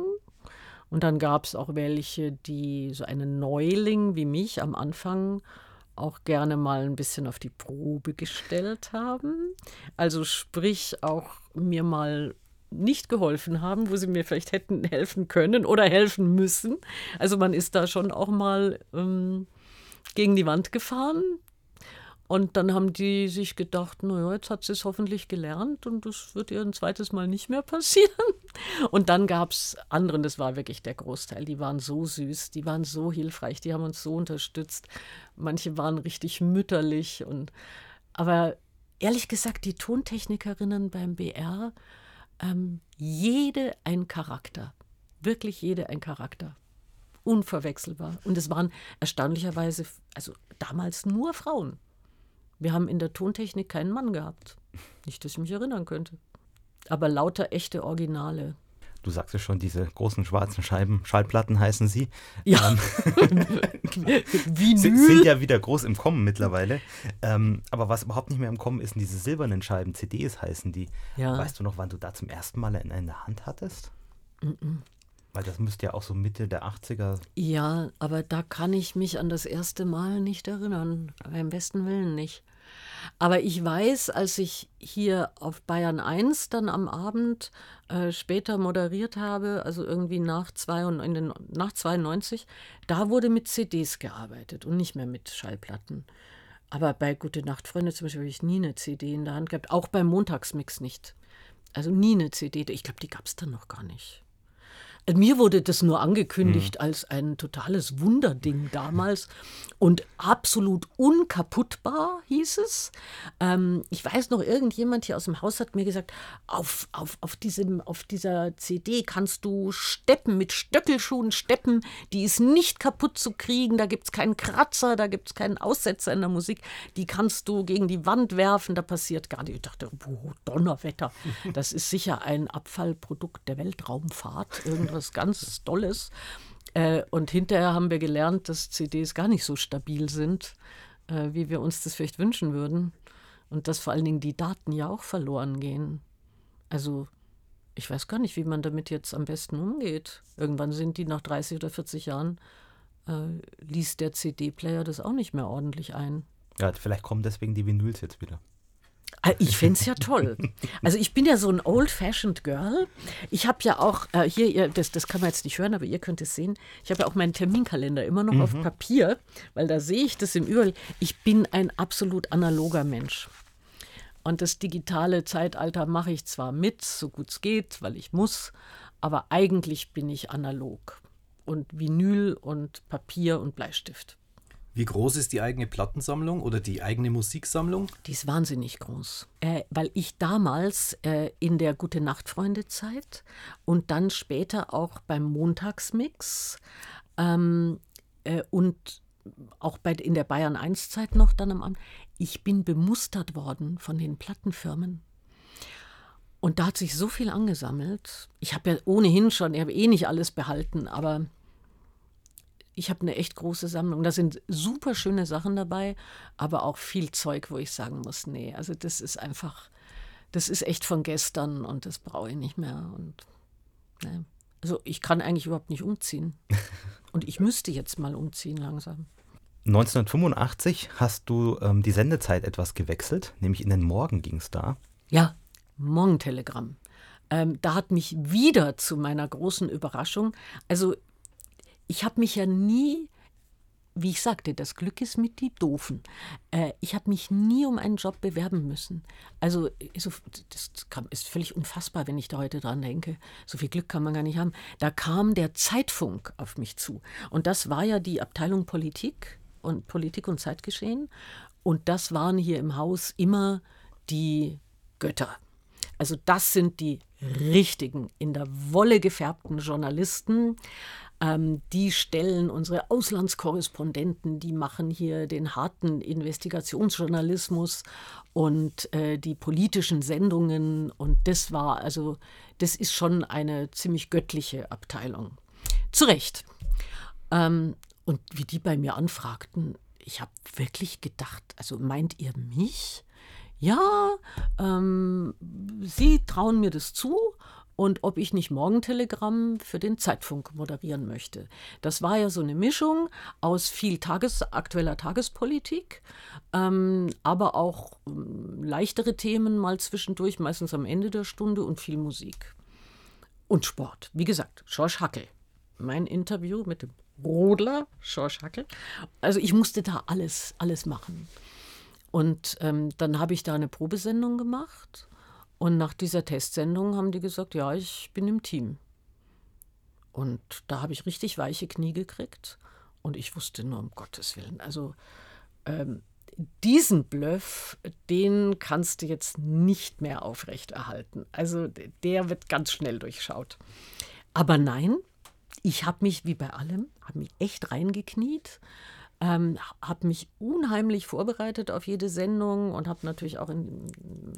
und dann gab es auch welche, die so einen Neuling wie mich am Anfang auch gerne mal ein bisschen auf die Probe gestellt haben. Also sprich auch mir mal nicht geholfen haben, wo sie mir vielleicht hätten helfen können oder helfen müssen. Also man ist da schon auch mal ähm, gegen die Wand gefahren. Und dann haben die sich gedacht, naja, jetzt hat sie es hoffentlich gelernt und das wird ihr ein zweites Mal nicht mehr passieren. <laughs> Und dann gab es anderen, das war wirklich der Großteil, die waren so süß, die waren so hilfreich, die haben uns so unterstützt. Manche waren richtig mütterlich. Und, aber ehrlich gesagt, die Tontechnikerinnen beim BR, ähm, jede ein Charakter. Wirklich jede ein Charakter. Unverwechselbar. Und es waren erstaunlicherweise, also damals nur Frauen. Wir haben in der Tontechnik keinen Mann gehabt. Nicht, dass ich mich erinnern könnte. Aber lauter echte Originale. Du sagst ja schon, diese großen schwarzen Scheiben, Schallplatten heißen sie. Ja. Ähm, <laughs> Vinyl. Sind, sind ja wieder groß im Kommen mittlerweile. Ähm, aber was überhaupt nicht mehr im Kommen ist, sind diese silbernen Scheiben, CDs heißen die. Ja. Weißt du noch, wann du da zum ersten Mal in, in der Hand hattest? Mm -mm. Weil das müsste ja auch so Mitte der 80er. Ja, aber da kann ich mich an das erste Mal nicht erinnern. Beim besten Willen nicht. Aber ich weiß, als ich hier auf Bayern 1 dann am Abend äh, später moderiert habe, also irgendwie nach, zwei und in den, nach 92, da wurde mit CDs gearbeitet und nicht mehr mit Schallplatten. Aber bei Gute Nacht, Freunde zum Beispiel habe ich nie eine CD in der Hand gehabt, auch beim Montagsmix nicht. Also nie eine CD. Ich glaube, die gab es dann noch gar nicht. Mir wurde das nur angekündigt mhm. als ein totales Wunderding damals und absolut unkaputtbar, hieß es. Ähm, ich weiß noch, irgendjemand hier aus dem Haus hat mir gesagt, auf, auf, auf, diesem, auf dieser CD kannst du steppen, mit Stöckelschuhen steppen, die ist nicht kaputt zu kriegen, da gibt es keinen Kratzer, da gibt es keinen Aussetzer in der Musik, die kannst du gegen die Wand werfen, da passiert gar nichts. Ich dachte, oh, Donnerwetter, <laughs> das ist sicher ein Abfallprodukt der Weltraumfahrt, irgendwas ganz Tolles. Äh, und hinterher haben wir gelernt, dass CDs gar nicht so stabil sind, äh, wie wir uns das vielleicht wünschen würden. Und dass vor allen Dingen die Daten ja auch verloren gehen. Also ich weiß gar nicht, wie man damit jetzt am besten umgeht. Irgendwann sind die nach 30 oder 40 Jahren, äh, liest der CD-Player das auch nicht mehr ordentlich ein. Ja, vielleicht kommen deswegen die Vinyls jetzt wieder. Ah, ich finde es ja toll. Also ich bin ja so ein old-fashioned Girl. Ich habe ja auch, äh, hier, ihr, das, das kann man jetzt nicht hören, aber ihr könnt es sehen, ich habe ja auch meinen Terminkalender immer noch mhm. auf Papier, weil da sehe ich das im Überall. Ich bin ein absolut analoger Mensch. Und das digitale Zeitalter mache ich zwar mit, so gut es geht, weil ich muss, aber eigentlich bin ich analog. Und Vinyl und Papier und Bleistift. Wie groß ist die eigene Plattensammlung oder die eigene Musiksammlung? Die ist wahnsinnig groß, äh, weil ich damals äh, in der Gute Nacht Freunde Zeit und dann später auch beim Montagsmix ähm, äh, und auch bei, in der Bayern 1 Zeit noch dann am Abend, ich bin bemustert worden von den Plattenfirmen. Und da hat sich so viel angesammelt. Ich habe ja ohnehin schon, ich habe eh nicht alles behalten, aber ich habe eine echt große Sammlung. Da sind super schöne Sachen dabei, aber auch viel Zeug, wo ich sagen muss, nee, also das ist einfach, das ist echt von gestern und das brauche ich nicht mehr. Und nee. also ich kann eigentlich überhaupt nicht umziehen. <laughs> Und ich müsste jetzt mal umziehen langsam. 1985 hast du ähm, die Sendezeit etwas gewechselt, nämlich in den Morgen ging es da. Ja, Morgentelegramm. Ähm, da hat mich wieder zu meiner großen Überraschung, also ich habe mich ja nie, wie ich sagte, das Glück ist mit die Doofen. Äh, ich habe mich nie um einen Job bewerben müssen. Also so, das ist völlig unfassbar, wenn ich da heute dran denke. So viel Glück kann man gar nicht haben. Da kam der Zeitfunk auf mich zu. Und das war ja die Abteilung Politik und Politik und Zeitgeschehen. Und das waren hier im Haus immer die Götter. Also das sind die richtigen, in der Wolle gefärbten Journalisten, ähm, die stellen unsere Auslandskorrespondenten, die machen hier den harten Investigationsjournalismus und äh, die politischen Sendungen. Und das war also, das ist schon eine ziemlich göttliche Abteilung. Zu Recht. Ähm, und wie die bei mir anfragten, ich habe wirklich gedacht, also meint ihr mich? Ja, ähm, Sie trauen mir das zu und ob ich nicht Morgentelegramm für den Zeitfunk moderieren möchte. Das war ja so eine Mischung aus viel Tages aktueller Tagespolitik, ähm, aber auch ähm, leichtere Themen mal zwischendurch, meistens am Ende der Stunde und viel Musik. Und Sport. Wie gesagt, Schorsch Hackel. Mein Interview mit dem Rodler, Schorsch Hackel. Also ich musste da alles, alles machen. Und ähm, dann habe ich da eine Probesendung gemacht und nach dieser Testsendung haben die gesagt, ja, ich bin im Team. Und da habe ich richtig weiche Knie gekriegt. Und ich wusste nur, um Gottes Willen, also ähm, diesen Bluff, den kannst du jetzt nicht mehr aufrechterhalten. Also der wird ganz schnell durchschaut. Aber nein, ich habe mich wie bei allem, habe mich echt reingekniet ähm, habe mich unheimlich vorbereitet auf jede Sendung und habe natürlich auch in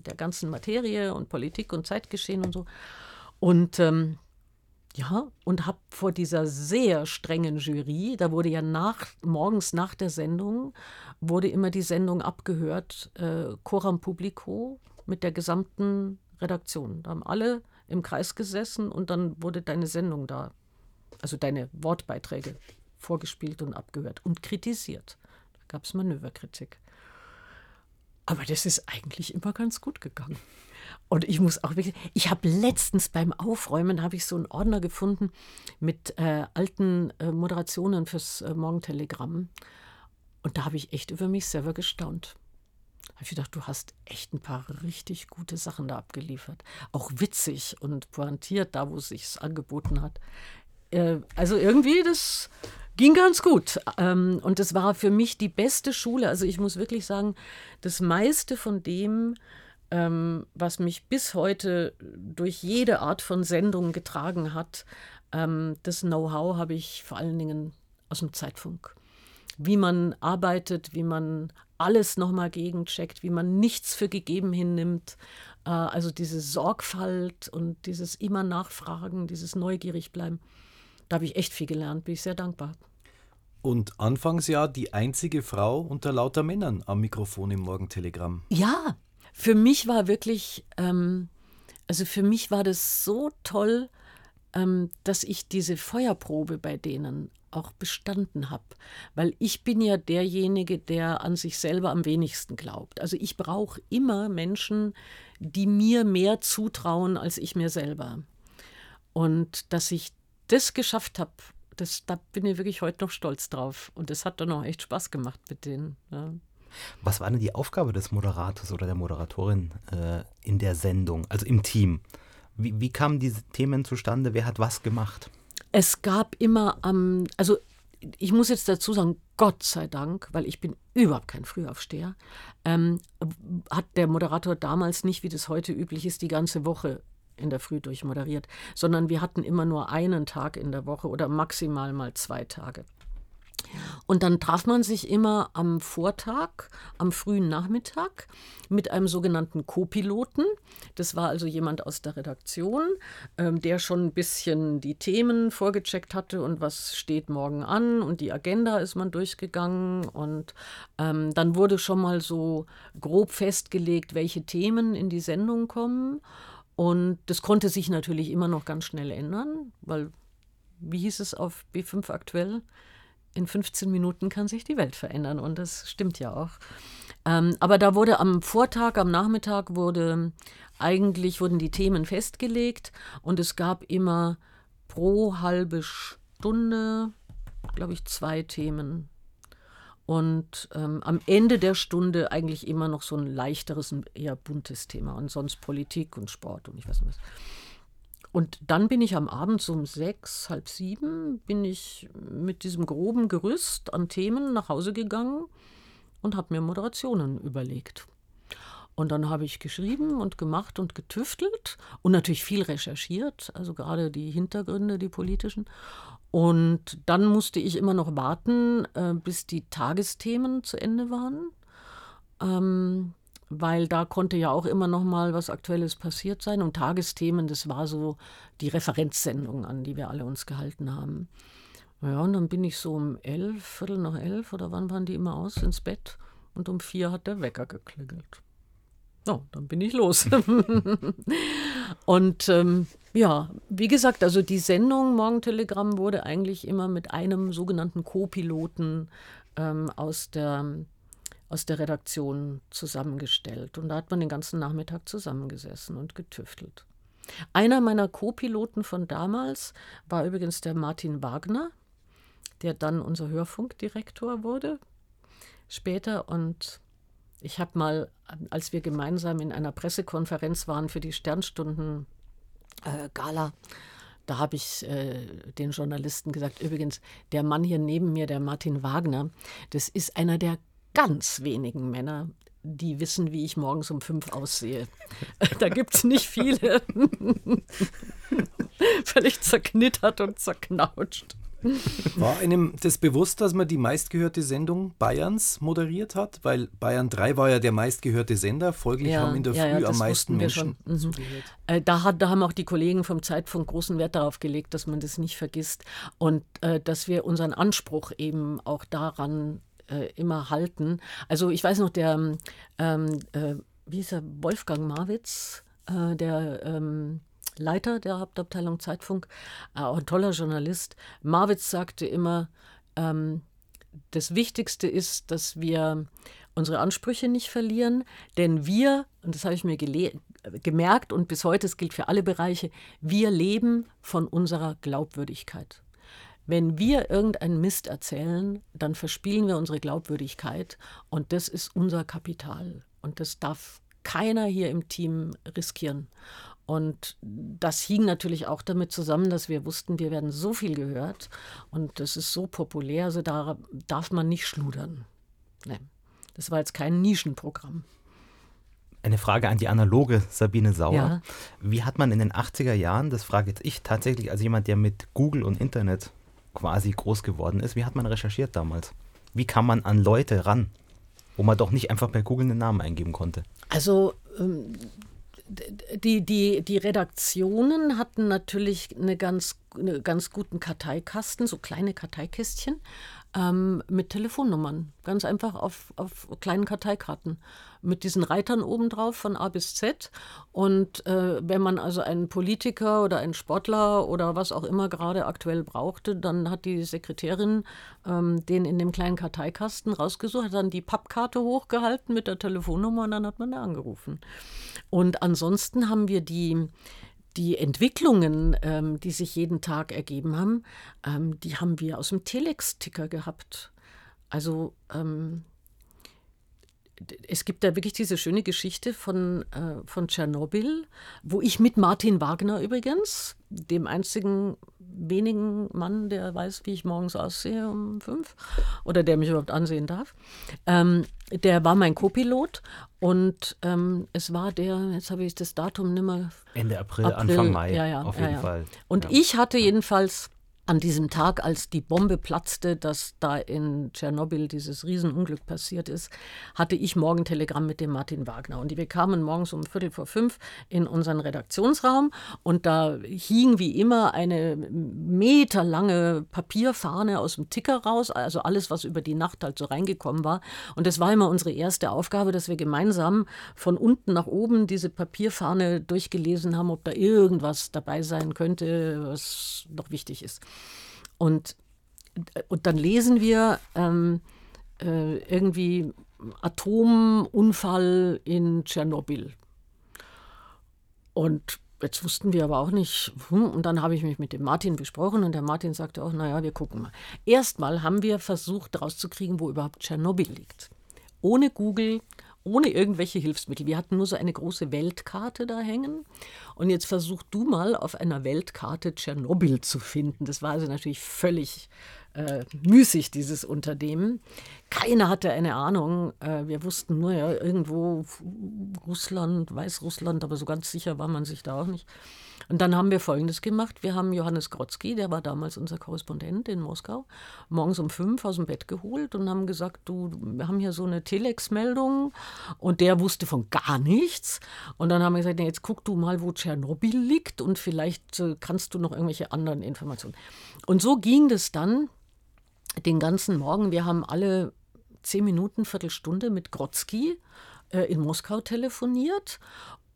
der ganzen Materie und Politik und Zeitgeschehen und so. Und ähm, ja, und habe vor dieser sehr strengen Jury, da wurde ja nach, morgens nach der Sendung, wurde immer die Sendung abgehört, äh, Coram Publico mit der gesamten Redaktion. Da haben alle im Kreis gesessen und dann wurde deine Sendung da, also deine Wortbeiträge vorgespielt und abgehört und kritisiert. Da gab es Manöverkritik. Aber das ist eigentlich immer ganz gut gegangen. Und ich muss auch wirklich, ich habe letztens beim Aufräumen, habe ich so einen Ordner gefunden mit äh, alten äh, Moderationen fürs äh, Morgentelegramm. Und da habe ich echt über mich selber gestaunt. habe ich gedacht, du hast echt ein paar richtig gute Sachen da abgeliefert. Auch witzig und pointiert, da wo es sich angeboten hat. Äh, also irgendwie, das ging ganz gut. Ähm, und das war für mich die beste Schule. Also ich muss wirklich sagen, das meiste von dem, ähm, was mich bis heute durch jede Art von Sendung getragen hat, ähm, das Know-how habe ich vor allen Dingen aus dem Zeitfunk. Wie man arbeitet, wie man alles nochmal gegencheckt, wie man nichts für gegeben hinnimmt. Äh, also diese Sorgfalt und dieses immer Nachfragen, dieses neugierig bleiben. Da habe ich echt viel gelernt, bin ich sehr dankbar. Und anfangs ja die einzige Frau unter lauter Männern am Mikrofon im Morgentelegramm. Ja, für mich war wirklich, ähm, also für mich war das so toll, ähm, dass ich diese Feuerprobe bei denen auch bestanden habe. Weil ich bin ja derjenige, der an sich selber am wenigsten glaubt. Also ich brauche immer Menschen, die mir mehr zutrauen als ich mir selber. Und dass ich das geschafft habe, das, da bin ich wirklich heute noch stolz drauf. Und das hat dann auch echt Spaß gemacht mit denen. Ja. Was war denn die Aufgabe des Moderators oder der Moderatorin äh, in der Sendung, also im Team? Wie, wie kamen diese Themen zustande? Wer hat was gemacht? Es gab immer am, ähm, also ich muss jetzt dazu sagen, Gott sei Dank, weil ich bin überhaupt kein Frühaufsteher, ähm, hat der Moderator damals nicht, wie das heute üblich ist, die ganze Woche in der Früh durchmoderiert, sondern wir hatten immer nur einen Tag in der Woche oder maximal mal zwei Tage. Und dann traf man sich immer am Vortag, am frühen Nachmittag mit einem sogenannten Co-Piloten. Das war also jemand aus der Redaktion, ähm, der schon ein bisschen die Themen vorgecheckt hatte und was steht morgen an und die Agenda ist man durchgegangen und ähm, dann wurde schon mal so grob festgelegt, welche Themen in die Sendung kommen. Und das konnte sich natürlich immer noch ganz schnell ändern, weil, wie hieß es auf B5 aktuell? in 15 Minuten kann sich die Welt verändern und das stimmt ja auch. Ähm, aber da wurde am Vortag, am Nachmittag wurde eigentlich wurden die Themen festgelegt und es gab immer pro halbe Stunde, glaube ich, zwei Themen. Und ähm, am Ende der Stunde eigentlich immer noch so ein leichteres, ein eher buntes Thema und sonst Politik und Sport und ich weiß nicht was. Und dann bin ich am Abend so um sechs, halb sieben, bin ich mit diesem groben Gerüst an Themen nach Hause gegangen und habe mir Moderationen überlegt. Und dann habe ich geschrieben und gemacht und getüftelt und natürlich viel recherchiert, also gerade die Hintergründe, die politischen. Und dann musste ich immer noch warten, äh, bis die Tagesthemen zu Ende waren. Ähm, weil da konnte ja auch immer noch mal was Aktuelles passiert sein. Und Tagesthemen, das war so die Referenzsendung, an die wir alle uns gehalten haben. Ja, und dann bin ich so um elf, Viertel nach elf oder wann waren die immer aus, ins Bett. Und um vier hat der Wecker geklingelt. Ja, dann bin ich los. <laughs> und ähm, ja, wie gesagt, also die Sendung Morgentelegramm wurde eigentlich immer mit einem sogenannten Co-Piloten ähm, aus der aus der Redaktion zusammengestellt. Und da hat man den ganzen Nachmittag zusammengesessen und getüftelt. Einer meiner Co-Piloten von damals war übrigens der Martin Wagner, der dann unser Hörfunkdirektor wurde später. Und ich habe mal, als wir gemeinsam in einer Pressekonferenz waren für die Sternstunden äh, Gala, da habe ich äh, den Journalisten gesagt, übrigens, der Mann hier neben mir, der Martin Wagner, das ist einer der ganz wenigen Männer, die wissen, wie ich morgens um fünf aussehe. <laughs> da gibt es nicht viele. <laughs> Völlig zerknittert und zerknautscht. <laughs> War einem das bewusst, dass man die meistgehörte Sendung Bayerns moderiert hat? Weil Bayern 3 war ja der meistgehörte Sender, folglich ja, haben in der Früh ja, am meisten Menschen mhm. Äh, da, hat, da haben auch die Kollegen vom Zeitfunk großen Wert darauf gelegt, dass man das nicht vergisst und äh, dass wir unseren Anspruch eben auch daran äh, immer halten. Also ich weiß noch, der, ähm, äh, wie hieß er, Wolfgang Marwitz, äh, der ähm, Leiter der Hauptabteilung Zeitfunk, äh, auch ein toller Journalist. Marwitz sagte immer, ähm, das Wichtigste ist, dass wir unsere Ansprüche nicht verlieren, denn wir, und das habe ich mir gemerkt und bis heute, es gilt für alle Bereiche, wir leben von unserer Glaubwürdigkeit. Wenn wir irgendeinen Mist erzählen, dann verspielen wir unsere Glaubwürdigkeit und das ist unser Kapital. Und das darf keiner hier im Team riskieren. Und das hing natürlich auch damit zusammen, dass wir wussten, wir werden so viel gehört und das ist so populär, also da darf man nicht schludern. Nee. Das war jetzt kein Nischenprogramm. Eine Frage an die analoge Sabine Sauer. Ja. Wie hat man in den 80er Jahren, das frage jetzt ich tatsächlich als jemand, der mit Google und Internet quasi groß geworden ist, wie hat man recherchiert damals? Wie kam man an Leute ran, wo man doch nicht einfach bei Google einen Namen eingeben konnte? Also ähm, die, die, die Redaktionen hatten natürlich eine ganz, einen ganz guten Karteikasten, so kleine Karteikästchen ähm, mit Telefonnummern. Ganz einfach auf, auf kleinen Karteikarten. Mit diesen Reitern obendrauf von A bis Z. Und äh, wenn man also einen Politiker oder einen Sportler oder was auch immer gerade aktuell brauchte, dann hat die Sekretärin ähm, den in dem kleinen Karteikasten rausgesucht, hat dann die Pappkarte hochgehalten mit der Telefonnummer und dann hat man da angerufen. Und ansonsten haben wir die die Entwicklungen, ähm, die sich jeden Tag ergeben haben, ähm, die haben wir aus dem Telex-Ticker gehabt. Also ähm, es gibt da wirklich diese schöne Geschichte von, äh, von Tschernobyl, wo ich mit Martin Wagner übrigens, dem einzigen wenigen Mann, der weiß, wie ich morgens aussehe um fünf oder der mich überhaupt ansehen darf, ähm, der war mein Co-Pilot und ähm, es war der, jetzt habe ich das Datum nicht mehr. Ende April, April Anfang Mai, ja, ja, auf jeden ja, Fall. Und ich hatte jedenfalls an diesem Tag, als die Bombe platzte, dass da in Tschernobyl dieses Riesenunglück passiert ist, hatte ich Morgentelegramm mit dem Martin Wagner. Und wir kamen morgens um Viertel vor fünf in unseren Redaktionsraum und da hing wie immer eine meterlange Papierfahne aus dem Ticker raus, also alles, was über die Nacht halt so reingekommen war. Und das war immer unsere erste Aufgabe, dass wir gemeinsam von unten nach oben diese Papierfahne durchgelesen haben, ob da irgendwas dabei sein könnte, was noch wichtig ist. Und, und dann lesen wir ähm, äh, irgendwie Atomunfall in Tschernobyl. Und jetzt wussten wir aber auch nicht, hm, und dann habe ich mich mit dem Martin besprochen und der Martin sagte auch, naja, wir gucken mal. Erstmal haben wir versucht rauszukriegen, wo überhaupt Tschernobyl liegt. Ohne Google, ohne irgendwelche Hilfsmittel. Wir hatten nur so eine große Weltkarte da hängen. Und jetzt versuch du mal auf einer Weltkarte Tschernobyl zu finden. Das war also natürlich völlig äh, müßig, dieses Unternehmen. Keiner hatte eine Ahnung. Äh, wir wussten nur, ja, irgendwo Russland, Weißrussland, aber so ganz sicher war man sich da auch nicht. Und dann haben wir Folgendes gemacht. Wir haben Johannes Grotzky, der war damals unser Korrespondent in Moskau, morgens um fünf aus dem Bett geholt und haben gesagt, du, wir haben hier so eine Telex-Meldung und der wusste von gar nichts. Und dann haben wir gesagt, na, jetzt guck du mal, wo Tschernobyl liegt und vielleicht äh, kannst du noch irgendwelche anderen Informationen. Und so ging das dann den ganzen Morgen. Wir haben alle zehn Minuten, Viertelstunde mit Grotzky äh, in Moskau telefoniert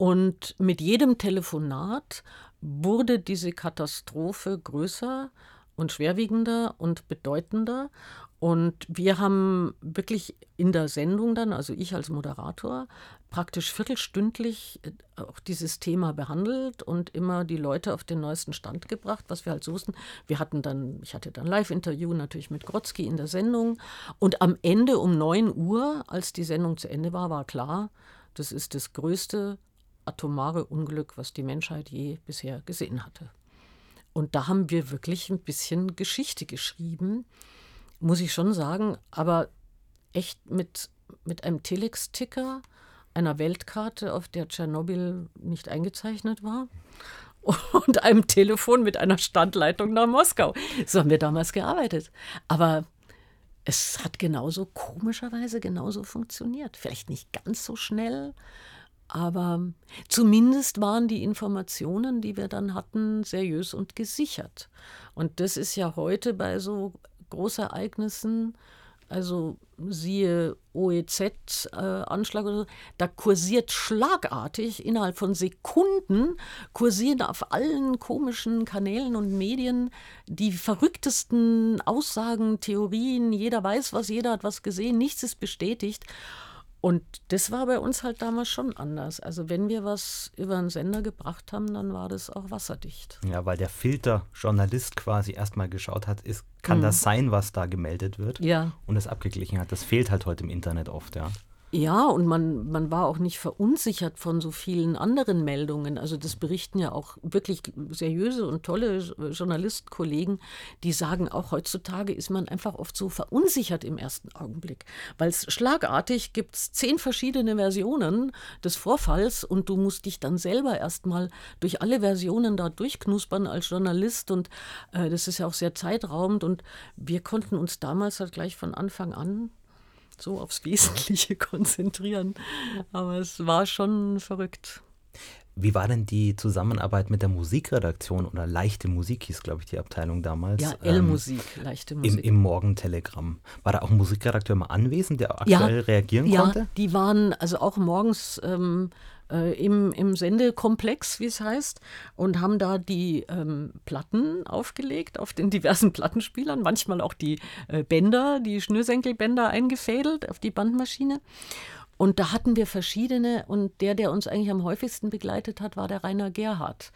und mit jedem Telefonat wurde diese Katastrophe größer und schwerwiegender und bedeutender. Und wir haben wirklich in der Sendung dann, also ich als Moderator, praktisch viertelstündlich äh, auch dieses Thema behandelt und immer die Leute auf den neuesten Stand gebracht, was wir halt so wussten. Wir hatten dann, ich hatte dann Live-Interview natürlich mit Grotzky in der Sendung. Und am Ende um 9 Uhr, als die Sendung zu Ende war, war klar, das ist das größte atomare Unglück, was die Menschheit je bisher gesehen hatte. Und da haben wir wirklich ein bisschen Geschichte geschrieben, muss ich schon sagen, aber echt mit, mit einem Telex-Ticker, einer Weltkarte, auf der Tschernobyl nicht eingezeichnet war <laughs> und einem Telefon mit einer Standleitung nach Moskau. So haben wir damals gearbeitet. Aber es hat genauso, komischerweise genauso funktioniert. Vielleicht nicht ganz so schnell, aber zumindest waren die Informationen, die wir dann hatten, seriös und gesichert. Und das ist ja heute bei so Großereignissen, also siehe OEZ-Anschlag äh, oder so, da kursiert schlagartig innerhalb von Sekunden, kursieren auf allen komischen Kanälen und Medien die verrücktesten Aussagen, Theorien, jeder weiß was, jeder hat was gesehen, nichts ist bestätigt. Und das war bei uns halt damals schon anders. Also wenn wir was über einen Sender gebracht haben, dann war das auch wasserdicht. Ja, weil der Filterjournalist quasi erstmal geschaut hat, ist, kann mhm. das sein, was da gemeldet wird? Ja. Und es abgeglichen hat. Das fehlt halt heute im Internet oft, ja. Ja, und man, man war auch nicht verunsichert von so vielen anderen Meldungen. Also das berichten ja auch wirklich seriöse und tolle Journalistkollegen, die sagen, auch heutzutage ist man einfach oft so verunsichert im ersten Augenblick. Weil es schlagartig gibt es zehn verschiedene Versionen des Vorfalls und du musst dich dann selber erstmal durch alle Versionen da durchknuspern als Journalist und äh, das ist ja auch sehr zeitraubend und wir konnten uns damals halt gleich von Anfang an so aufs Wesentliche <laughs> konzentrieren. Aber es war schon verrückt. Wie war denn die Zusammenarbeit mit der Musikredaktion oder leichte Musik hieß, glaube ich, die Abteilung damals? Ja, L-Musik, ähm, leichte Musik. Im, Im Morgentelegramm. War da auch ein Musikredakteur mal anwesend, der aktuell ja, reagieren ja, konnte? Ja, die waren also auch morgens ähm, äh, im, im Sendekomplex, wie es heißt, und haben da die ähm, Platten aufgelegt auf den <laughs> diversen Plattenspielern, manchmal auch die äh, Bänder, die Schnürsenkelbänder eingefädelt auf die Bandmaschine. Und da hatten wir verschiedene und der, der uns eigentlich am häufigsten begleitet hat, war der Rainer Gerhardt,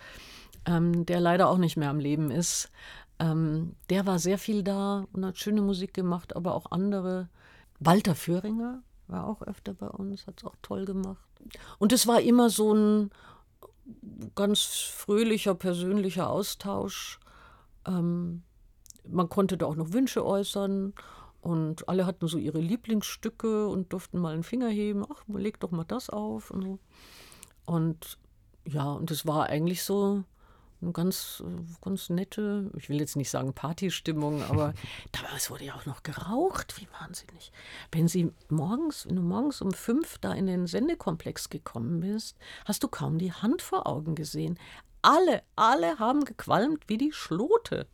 ähm, der leider auch nicht mehr am Leben ist. Ähm, der war sehr viel da und hat schöne Musik gemacht, aber auch andere. Walter Föhringer war auch öfter bei uns, hat es auch toll gemacht. Und es war immer so ein ganz fröhlicher, persönlicher Austausch. Ähm, man konnte da auch noch Wünsche äußern und alle hatten so ihre Lieblingsstücke und durften mal einen Finger heben. Ach, leg doch mal das auf und so. Und ja, und es war eigentlich so eine ganz, ganz nette, ich will jetzt nicht sagen Partystimmung, aber <laughs> damals wurde ja auch noch geraucht, wie wahnsinnig. Wenn sie morgens, wenn du morgens um fünf da in den Sendekomplex gekommen bist, hast du kaum die Hand vor Augen gesehen. Alle, alle haben gequalmt wie die Schlote.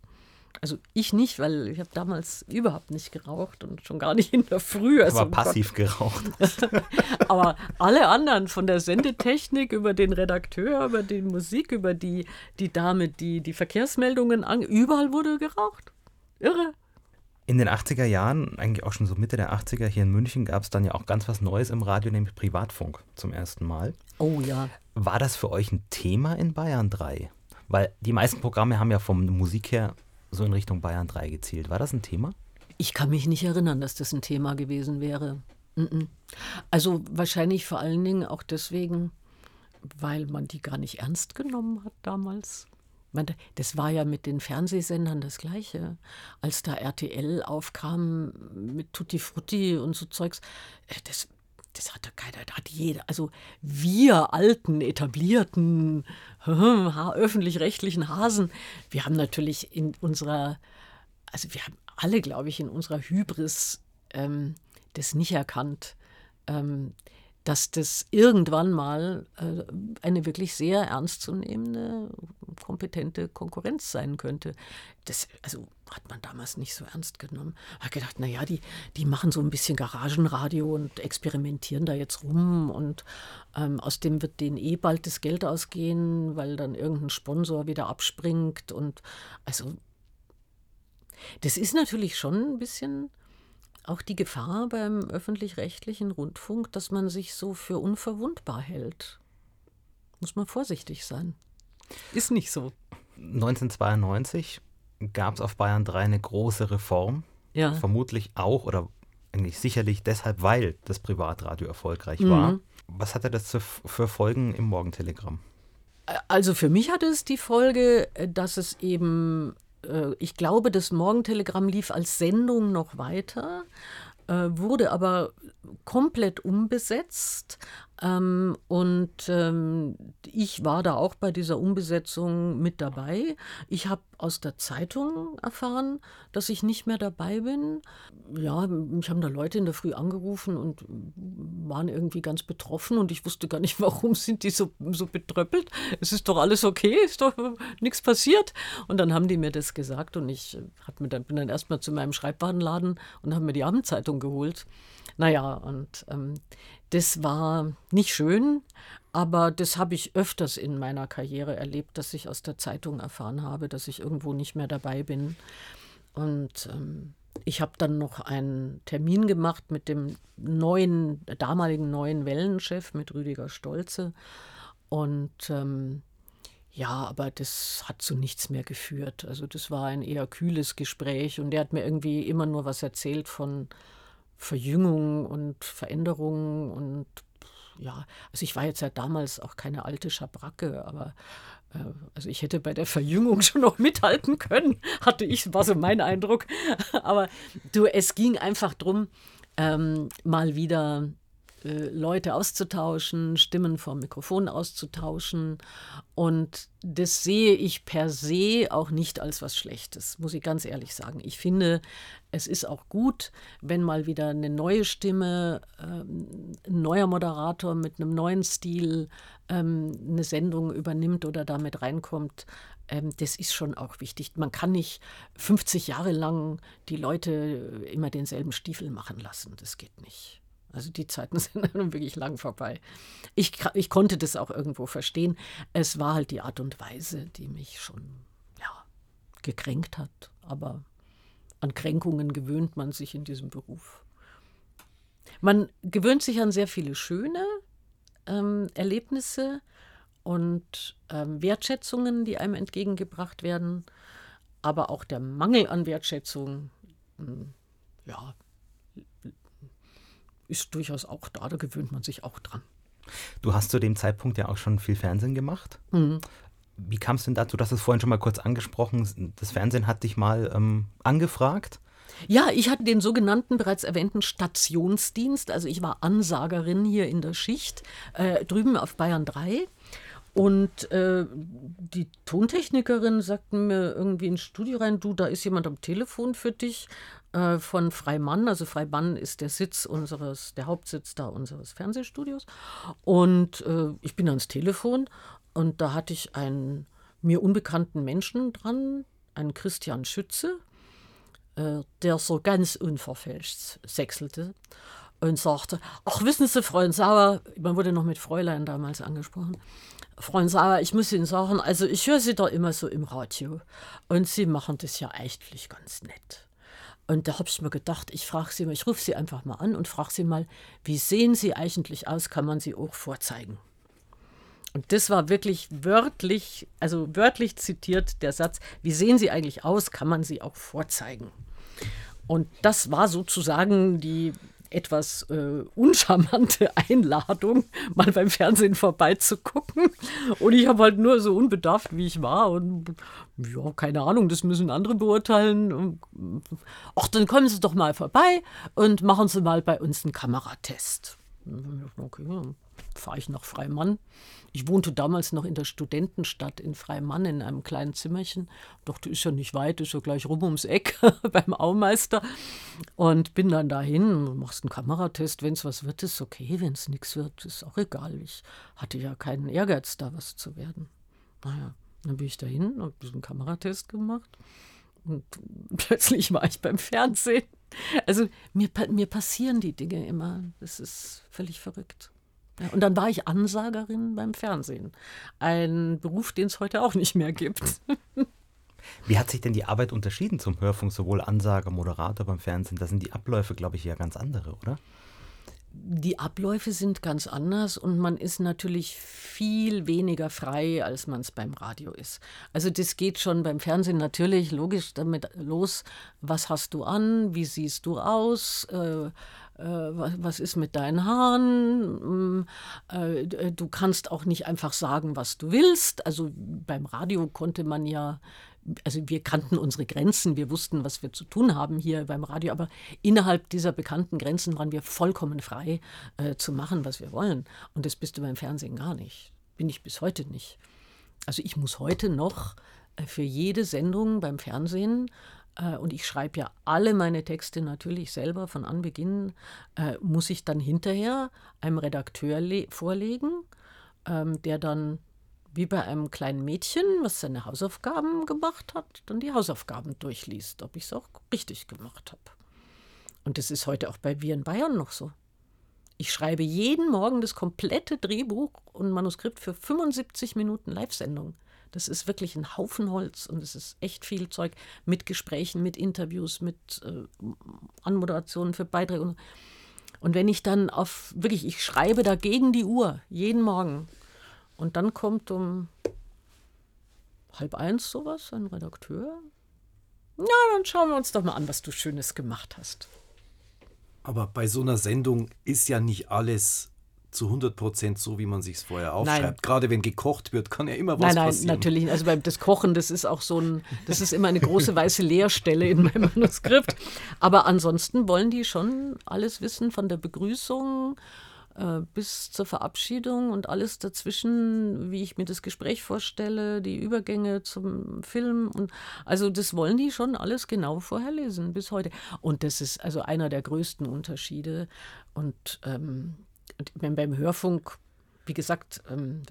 Also ich nicht, weil ich habe damals überhaupt nicht geraucht und schon gar nicht in der Früh. Also Aber passiv geraucht. <laughs> Aber alle anderen, von der Sendetechnik über den Redakteur, über die Musik, über die, die Dame, die die Verkehrsmeldungen an, überall wurde geraucht. Irre. In den 80er Jahren, eigentlich auch schon so Mitte der 80er hier in München, gab es dann ja auch ganz was Neues im Radio, nämlich Privatfunk zum ersten Mal. Oh ja. War das für euch ein Thema in Bayern 3? Weil die meisten Programme haben ja vom Musik her so in Richtung Bayern 3 gezielt. War das ein Thema? Ich kann mich nicht erinnern, dass das ein Thema gewesen wäre. Also wahrscheinlich vor allen Dingen auch deswegen, weil man die gar nicht ernst genommen hat damals. Das war ja mit den Fernsehsendern das Gleiche. Als da RTL aufkam mit Tutti Frutti und so Zeugs, äh, das, das hatte keiner, da hat jeder, also wir alten, etablierten, <laughs> öffentlich-rechtlichen Hasen, wir haben natürlich in unserer, also wir haben alle, glaube ich, in unserer Hybris ähm, das nicht erkannt. Ähm, dass das irgendwann mal äh, eine wirklich sehr ernstzunehmende, kompetente Konkurrenz sein könnte. Das also hat man damals nicht so ernst genommen. Hat gedacht, naja, die, die machen so ein bisschen Garagenradio und experimentieren da jetzt rum und ähm, aus dem wird denen eh bald das Geld ausgehen, weil dann irgendein Sponsor wieder abspringt und also das ist natürlich schon ein bisschen auch die Gefahr beim öffentlich-rechtlichen Rundfunk, dass man sich so für unverwundbar hält. Muss man vorsichtig sein. Ist nicht so. 1992 gab es auf Bayern 3 eine große Reform. Ja. Vermutlich auch oder eigentlich sicherlich deshalb, weil das Privatradio erfolgreich mhm. war. Was hatte das für Folgen im Morgentelegramm? Also für mich hatte es die Folge, dass es eben äh, ich glaube, das Morgentelegramm lief als Sendung noch weiter, äh, wurde aber komplett umbesetzt. Ähm, und ähm, ich war da auch bei dieser Umbesetzung mit dabei. Ich habe aus der Zeitung erfahren, dass ich nicht mehr dabei bin. Ja, mich haben da Leute in der Früh angerufen und waren irgendwie ganz betroffen und ich wusste gar nicht, <laughs> warum sind die so, so betröppelt. Es ist doch alles okay, ist doch nichts passiert. Und dann haben die mir das gesagt und ich hab mir dann, bin dann erstmal zu meinem Schreibwarenladen und habe mir die Abendzeitung geholt. Naja, und ähm, das war nicht schön, aber das habe ich öfters in meiner Karriere erlebt, dass ich aus der Zeitung erfahren habe, dass ich irgendwo nicht mehr dabei bin. Und ähm, ich habe dann noch einen Termin gemacht mit dem neuen, damaligen neuen Wellenchef, mit Rüdiger Stolze. Und ähm, ja, aber das hat zu nichts mehr geführt. Also das war ein eher kühles Gespräch und der hat mir irgendwie immer nur was erzählt von Verjüngung und Veränderung und ja, also ich war jetzt ja damals auch keine alte Schabracke, aber äh, also ich hätte bei der Verjüngung <laughs> schon noch mithalten können, hatte ich, war so mein Eindruck. Aber du, es ging einfach darum, ähm, mal wieder Leute auszutauschen, Stimmen vom Mikrofon auszutauschen. Und das sehe ich per se auch nicht als was Schlechtes, muss ich ganz ehrlich sagen. Ich finde, es ist auch gut, wenn mal wieder eine neue Stimme, ähm, ein neuer Moderator mit einem neuen Stil ähm, eine Sendung übernimmt oder damit reinkommt. Ähm, das ist schon auch wichtig. Man kann nicht 50 Jahre lang die Leute immer denselben Stiefel machen lassen. Das geht nicht. Also die Zeiten <laughs> sind dann wirklich lang vorbei. Ich, ich konnte das auch irgendwo verstehen. Es war halt die Art und Weise, die mich schon ja, gekränkt hat. Aber an Kränkungen gewöhnt man sich in diesem Beruf. Man gewöhnt sich an sehr viele schöne ähm, Erlebnisse und ähm, Wertschätzungen, die einem entgegengebracht werden. Aber auch der Mangel an Wertschätzung, hm, ja, ist durchaus auch da, da gewöhnt man sich auch dran. Du hast zu dem Zeitpunkt ja auch schon viel Fernsehen gemacht. Mhm. Wie kam es denn dazu? Du hast es vorhin schon mal kurz angesprochen. Das Fernsehen hat dich mal ähm, angefragt. Ja, ich hatte den sogenannten bereits erwähnten Stationsdienst. Also ich war Ansagerin hier in der Schicht äh, drüben auf Bayern 3. Und äh, die Tontechnikerin sagte mir irgendwie ins Studio rein, du, da ist jemand am Telefon für dich. Äh, von Freimann. Also Freimann ist der Sitz unseres, der Hauptsitz da unseres Fernsehstudios. Und äh, ich bin ans Telefon und da hatte ich einen mir unbekannten Menschen dran, einen Christian Schütze, äh, der so ganz unverfälscht sechselte und sagte, ach wissen Sie, Freund Sauer, man wurde noch mit Fräulein damals angesprochen, Freund Sauer, ich muss Ihnen sagen, also ich höre Sie da immer so im Radio und Sie machen das ja eigentlich ganz nett. Und da habe ich mir gedacht, ich frage sie mal, ich rufe sie einfach mal an und frage sie mal, wie sehen sie eigentlich aus? Kann man sie auch vorzeigen? Und das war wirklich wörtlich, also wörtlich zitiert der Satz, wie sehen sie eigentlich aus? Kann man sie auch vorzeigen? Und das war sozusagen die etwas äh, uncharmante <laughs> Einladung, mal beim Fernsehen vorbeizugucken. Und ich habe halt nur so unbedarft, wie ich war. Und ja, keine Ahnung, das müssen andere beurteilen. Ach, dann kommen Sie doch mal vorbei und machen Sie mal bei uns einen Kameratest. Okay, fahre ich nach Freimann. Ich wohnte damals noch in der Studentenstadt in Freimann in einem kleinen Zimmerchen. Dachte, ist ja nicht weit, ist ja gleich rum ums Eck <laughs> beim Aumeister. Und bin dann dahin, machst einen Kameratest. Wenn es was wird, ist okay. Wenn es nichts wird, ist auch egal. Ich hatte ja keinen Ehrgeiz, da was zu werden. Naja, dann bin ich dahin, habe diesen Kameratest gemacht. Und <laughs> plötzlich war ich beim Fernsehen. Also mir, mir passieren die Dinge immer. Das ist völlig verrückt. Und dann war ich Ansagerin beim Fernsehen. Ein Beruf, den es heute auch nicht mehr gibt. <laughs> Wie hat sich denn die Arbeit unterschieden zum Hörfunk, sowohl Ansager, Moderator beim Fernsehen? Da sind die Abläufe, glaube ich, ja ganz andere, oder? Die Abläufe sind ganz anders und man ist natürlich viel weniger frei, als man es beim Radio ist. Also das geht schon beim Fernsehen natürlich logisch damit los, was hast du an, wie siehst du aus, äh, äh, was ist mit deinen Haaren? Mm, äh, du kannst auch nicht einfach sagen, was du willst. Also beim Radio konnte man ja, also wir kannten unsere Grenzen, wir wussten, was wir zu tun haben hier beim Radio, aber innerhalb dieser bekannten Grenzen waren wir vollkommen frei äh, zu machen, was wir wollen. Und das bist du beim Fernsehen gar nicht. Bin ich bis heute nicht. Also ich muss heute noch für jede Sendung beim Fernsehen und ich schreibe ja alle meine Texte natürlich selber von Anbeginn, äh, muss ich dann hinterher einem Redakteur vorlegen, ähm, der dann wie bei einem kleinen Mädchen, was seine Hausaufgaben gemacht hat, dann die Hausaufgaben durchliest, ob ich es auch richtig gemacht habe. Und das ist heute auch bei Wir in Bayern noch so. Ich schreibe jeden Morgen das komplette Drehbuch und Manuskript für 75 Minuten Live-Sendung. Das ist wirklich ein Haufen Holz und es ist echt viel Zeug mit Gesprächen, mit Interviews, mit äh, Anmoderationen für Beiträge. Und wenn ich dann auf, wirklich, ich schreibe da gegen die Uhr, jeden Morgen. Und dann kommt um halb eins sowas ein Redakteur. Na, dann schauen wir uns doch mal an, was du Schönes gemacht hast. Aber bei so einer Sendung ist ja nicht alles zu 100 Prozent so, wie man sich es vorher aufschreibt. Nein. Gerade wenn gekocht wird, kann ja immer was nein, nein, passieren. Nein, natürlich. Also beim das Kochen, das ist auch so ein, das ist immer eine große weiße Leerstelle in meinem Manuskript. Aber ansonsten wollen die schon alles wissen von der Begrüßung äh, bis zur Verabschiedung und alles dazwischen, wie ich mir das Gespräch vorstelle, die Übergänge zum Film. Und also das wollen die schon alles genau vorherlesen bis heute. Und das ist also einer der größten Unterschiede. Und ähm, beim Hörfunk, wie gesagt, ähm,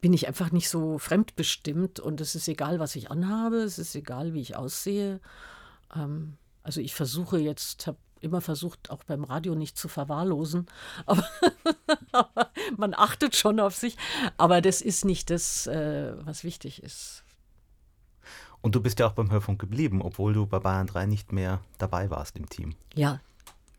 bin ich einfach nicht so fremdbestimmt und es ist egal, was ich anhabe, es ist egal, wie ich aussehe. Ähm, also ich versuche jetzt, habe immer versucht, auch beim Radio nicht zu verwahrlosen, aber, <laughs> aber, man achtet schon auf sich. Aber das ist nicht das, äh, was wichtig ist. Und du bist ja auch beim Hörfunk geblieben, obwohl du bei Bayern 3 nicht mehr dabei warst im Team. Ja,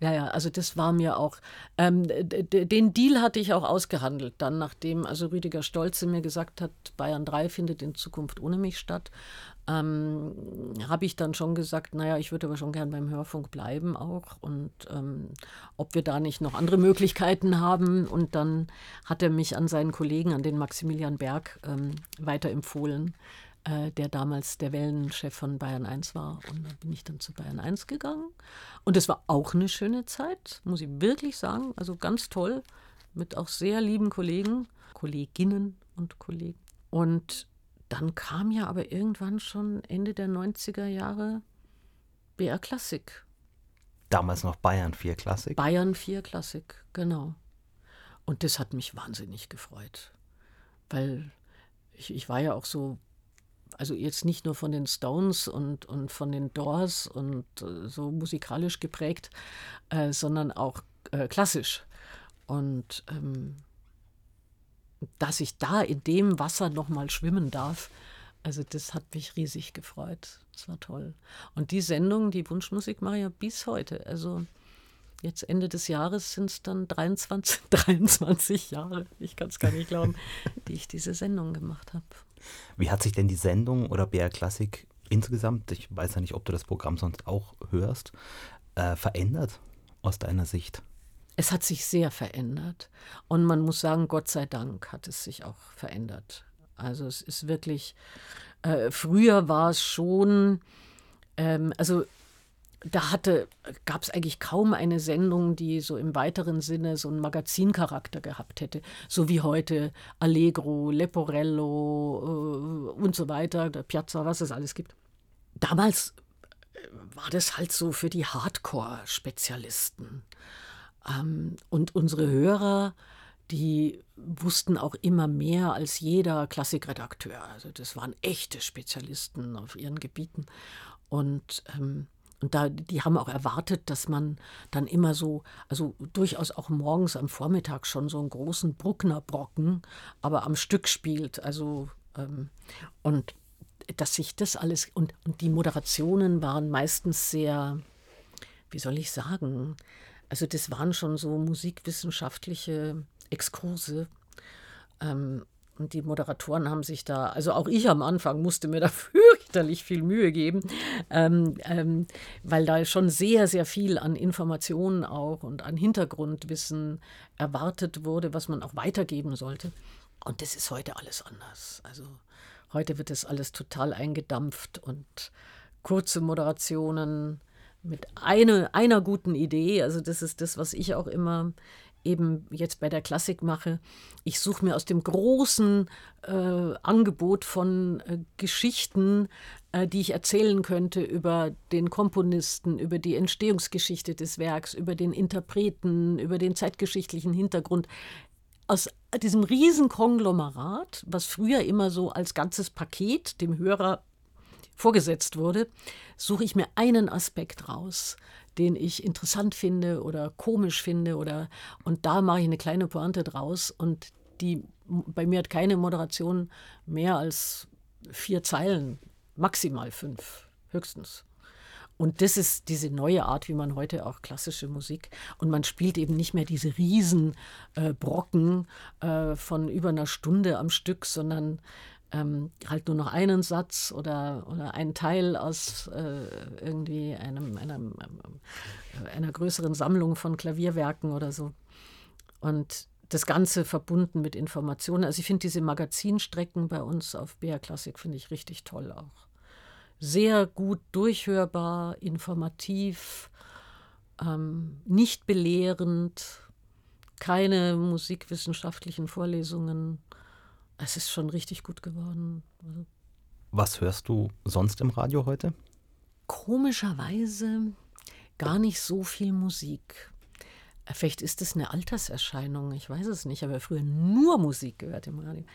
ja, ja, also das war mir auch. Ähm, den Deal hatte ich auch ausgehandelt, dann nachdem also Rüdiger Stolze mir gesagt hat, Bayern 3 findet in Zukunft ohne mich statt, ähm, habe ich dann schon gesagt, naja, ich würde aber schon gern beim Hörfunk bleiben auch und ähm, ob wir da nicht noch andere Möglichkeiten haben. Und dann hat er mich an seinen Kollegen, an den Maximilian Berg, ähm, weiterempfohlen äh, der damals der Wellenchef von Bayern 1 war. Und da bin ich dann zu Bayern 1 gegangen. Und es war auch eine schöne Zeit, muss ich wirklich sagen. Also ganz toll, mit auch sehr lieben Kollegen, Kolleginnen und Kollegen. Und dann kam ja aber irgendwann schon Ende der 90er Jahre BR Klassik. Damals noch Bayern 4 Klassik? Bayern 4 Klassik, genau. Und das hat mich wahnsinnig gefreut. Weil ich, ich war ja auch so also jetzt nicht nur von den Stones und, und von den Doors und äh, so musikalisch geprägt, äh, sondern auch äh, klassisch. Und ähm, dass ich da in dem Wasser nochmal schwimmen darf, also das hat mich riesig gefreut. Das war toll. Und die Sendung, die Wunschmusik mache ich ja bis heute. Also jetzt Ende des Jahres sind es dann 23, 23 <laughs> Jahre, ich kann es gar nicht glauben, <laughs> die ich diese Sendung gemacht habe. Wie hat sich denn die Sendung oder BR Klassik insgesamt, ich weiß ja nicht, ob du das Programm sonst auch hörst, äh, verändert aus deiner Sicht? Es hat sich sehr verändert. Und man muss sagen, Gott sei Dank hat es sich auch verändert. Also es ist wirklich, äh, früher war es schon, ähm, also da hatte, gab es eigentlich kaum eine Sendung, die so im weiteren Sinne so einen Magazincharakter gehabt hätte. So wie heute Allegro, Leporello äh, und so weiter, der Piazza, was es alles gibt. Damals äh, war das halt so für die Hardcore-Spezialisten. Ähm, und unsere Hörer, die wussten auch immer mehr als jeder Klassikredakteur. Also das waren echte Spezialisten auf ihren Gebieten. Und ähm, und da, die haben auch erwartet, dass man dann immer so, also durchaus auch morgens am Vormittag schon so einen großen Bruckner-Brocken, aber am Stück spielt. Also, ähm, und dass sich das alles, und, und die Moderationen waren meistens sehr, wie soll ich sagen, also das waren schon so musikwissenschaftliche Exkurse. Ähm, und die Moderatoren haben sich da, also auch ich am Anfang musste mir <laughs> da fürchterlich viel Mühe geben, ähm, ähm, weil da schon sehr, sehr viel an Informationen auch und an Hintergrundwissen erwartet wurde, was man auch weitergeben sollte. Und das ist heute alles anders. Also heute wird das alles total eingedampft und kurze Moderationen mit eine, einer guten Idee. Also das ist das, was ich auch immer eben jetzt bei der Klassik mache. Ich suche mir aus dem großen äh, Angebot von äh, Geschichten, äh, die ich erzählen könnte über den Komponisten, über die Entstehungsgeschichte des Werks, über den Interpreten, über den zeitgeschichtlichen Hintergrund. Aus diesem riesen Konglomerat, was früher immer so als ganzes Paket dem Hörer vorgesetzt wurde, suche ich mir einen Aspekt raus, den ich interessant finde oder komisch finde oder und da mache ich eine kleine Pointe draus und die bei mir hat keine Moderation mehr als vier Zeilen, maximal fünf, höchstens. Und das ist diese neue Art, wie man heute auch klassische Musik und man spielt eben nicht mehr diese riesen äh, äh, von über einer Stunde am Stück, sondern ähm, halt nur noch einen Satz oder, oder einen Teil aus äh, irgendwie einem, einem, äh, einer größeren Sammlung von Klavierwerken oder so. Und das Ganze verbunden mit Informationen. Also ich finde diese Magazinstrecken bei uns auf BR Classic finde ich richtig toll auch. Sehr gut durchhörbar, informativ, ähm, nicht belehrend, keine musikwissenschaftlichen Vorlesungen. Es ist schon richtig gut geworden. Was hörst du sonst im Radio heute? Komischerweise gar nicht so viel Musik. Vielleicht ist es eine Alterserscheinung, ich weiß es nicht. Ich habe ja früher nur Musik gehört im Radio.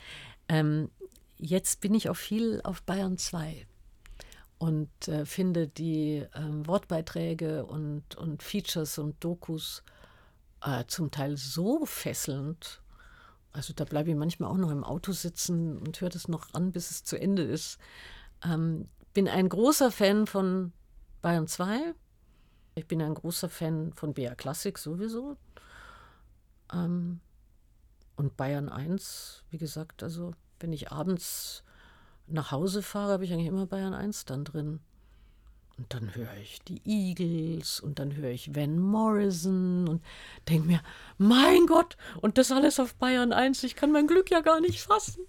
Ähm, jetzt bin ich auch viel auf Bayern 2 und äh, finde die äh, Wortbeiträge und, und Features und Dokus äh, zum Teil so fesselnd. Also da bleibe ich manchmal auch noch im Auto sitzen und höre das noch an, bis es zu Ende ist. Ähm, bin ein großer Fan von Bayern 2. Ich bin ein großer Fan von BR Classic sowieso. Ähm, und Bayern 1, wie gesagt, also wenn ich abends nach Hause fahre, habe ich eigentlich immer Bayern 1 dann drin. Und dann höre ich die Eagles und dann höre ich Van Morrison und denke mir, mein Gott, und das alles auf Bayern 1, ich kann mein Glück ja gar nicht fassen.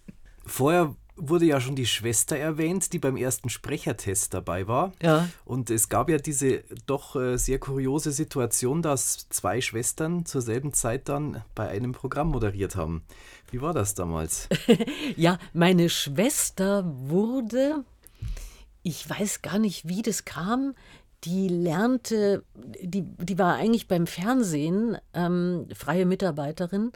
Vorher wurde ja schon die Schwester erwähnt, die beim ersten Sprechertest dabei war. Ja. Und es gab ja diese doch äh, sehr kuriose Situation, dass zwei Schwestern zur selben Zeit dann bei einem Programm moderiert haben. Wie war das damals? <laughs> ja, meine Schwester wurde, ich weiß gar nicht, wie das kam, die lernte, die, die war eigentlich beim Fernsehen ähm, freie Mitarbeiterin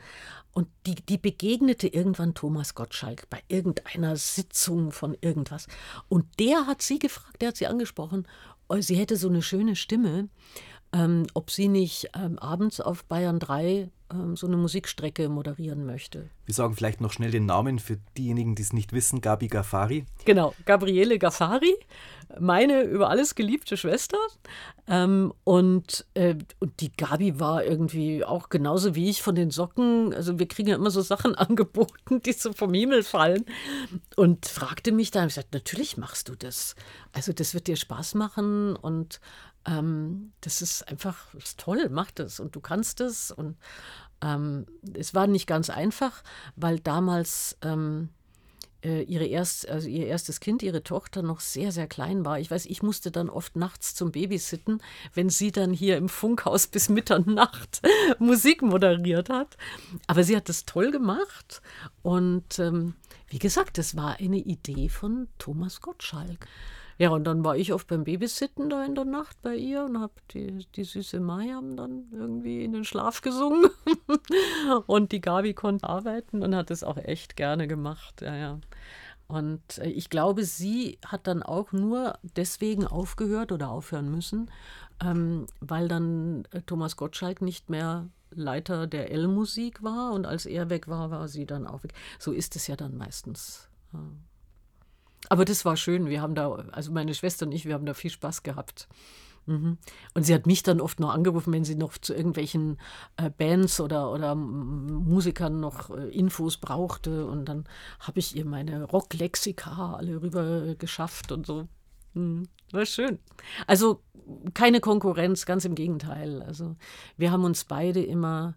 und die, die begegnete irgendwann Thomas Gottschalk bei irgendeiner Sitzung von irgendwas. Und der hat sie gefragt, der hat sie angesprochen, oh, sie hätte so eine schöne Stimme, ähm, ob sie nicht ähm, abends auf Bayern 3 ähm, so eine Musikstrecke moderieren möchte. Wir sagen vielleicht noch schnell den Namen für diejenigen, die es nicht wissen: Gabi Gaffari. Genau, Gabriele Gaffari, meine über alles geliebte Schwester. Ähm, und, äh, und die Gabi war irgendwie auch genauso wie ich von den Socken. Also, wir kriegen ja immer so Sachen <laughs> angeboten, die so vom Himmel fallen. Und fragte mich dann, ich sagte: Natürlich machst du das. Also, das wird dir Spaß machen und ähm, das ist einfach ist toll, mach das und du kannst es. Und ähm, es war nicht ganz einfach, weil damals ähm, äh, ihre erst, also ihr erstes Kind, ihre Tochter, noch sehr, sehr klein war. Ich weiß, ich musste dann oft nachts zum Babysitten, wenn sie dann hier im Funkhaus bis Mitternacht <laughs> Musik moderiert hat. Aber sie hat das toll gemacht. Und ähm, wie gesagt, das war eine Idee von Thomas Gottschalk. Ja, und dann war ich oft beim Babysitten da in der Nacht bei ihr und habe die, die süße Mariam dann irgendwie in den Schlaf gesungen. <laughs> und die Gabi konnte arbeiten und hat es auch echt gerne gemacht. Ja, ja. Und äh, ich glaube, sie hat dann auch nur deswegen aufgehört oder aufhören müssen, ähm, weil dann äh, Thomas Gottschalk nicht mehr Leiter der L-Musik war und als er weg war, war sie dann auch weg. So ist es ja dann meistens. Ja. Aber das war schön. Wir haben da, also meine Schwester und ich, wir haben da viel Spaß gehabt. Mhm. Und sie hat mich dann oft noch angerufen, wenn sie noch zu irgendwelchen äh, Bands oder, oder Musikern noch äh, Infos brauchte. Und dann habe ich ihr meine Rocklexika alle rüber geschafft und so. Mhm. War schön. Also keine Konkurrenz, ganz im Gegenteil. Also wir haben uns beide immer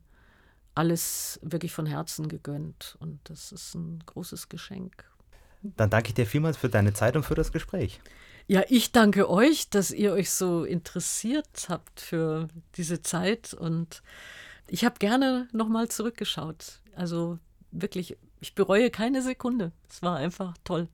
alles wirklich von Herzen gegönnt. Und das ist ein großes Geschenk. Dann danke ich dir vielmals für deine Zeit und für das Gespräch. Ja, ich danke euch, dass ihr euch so interessiert habt für diese Zeit und ich habe gerne nochmal zurückgeschaut. Also wirklich, ich bereue keine Sekunde. Es war einfach toll.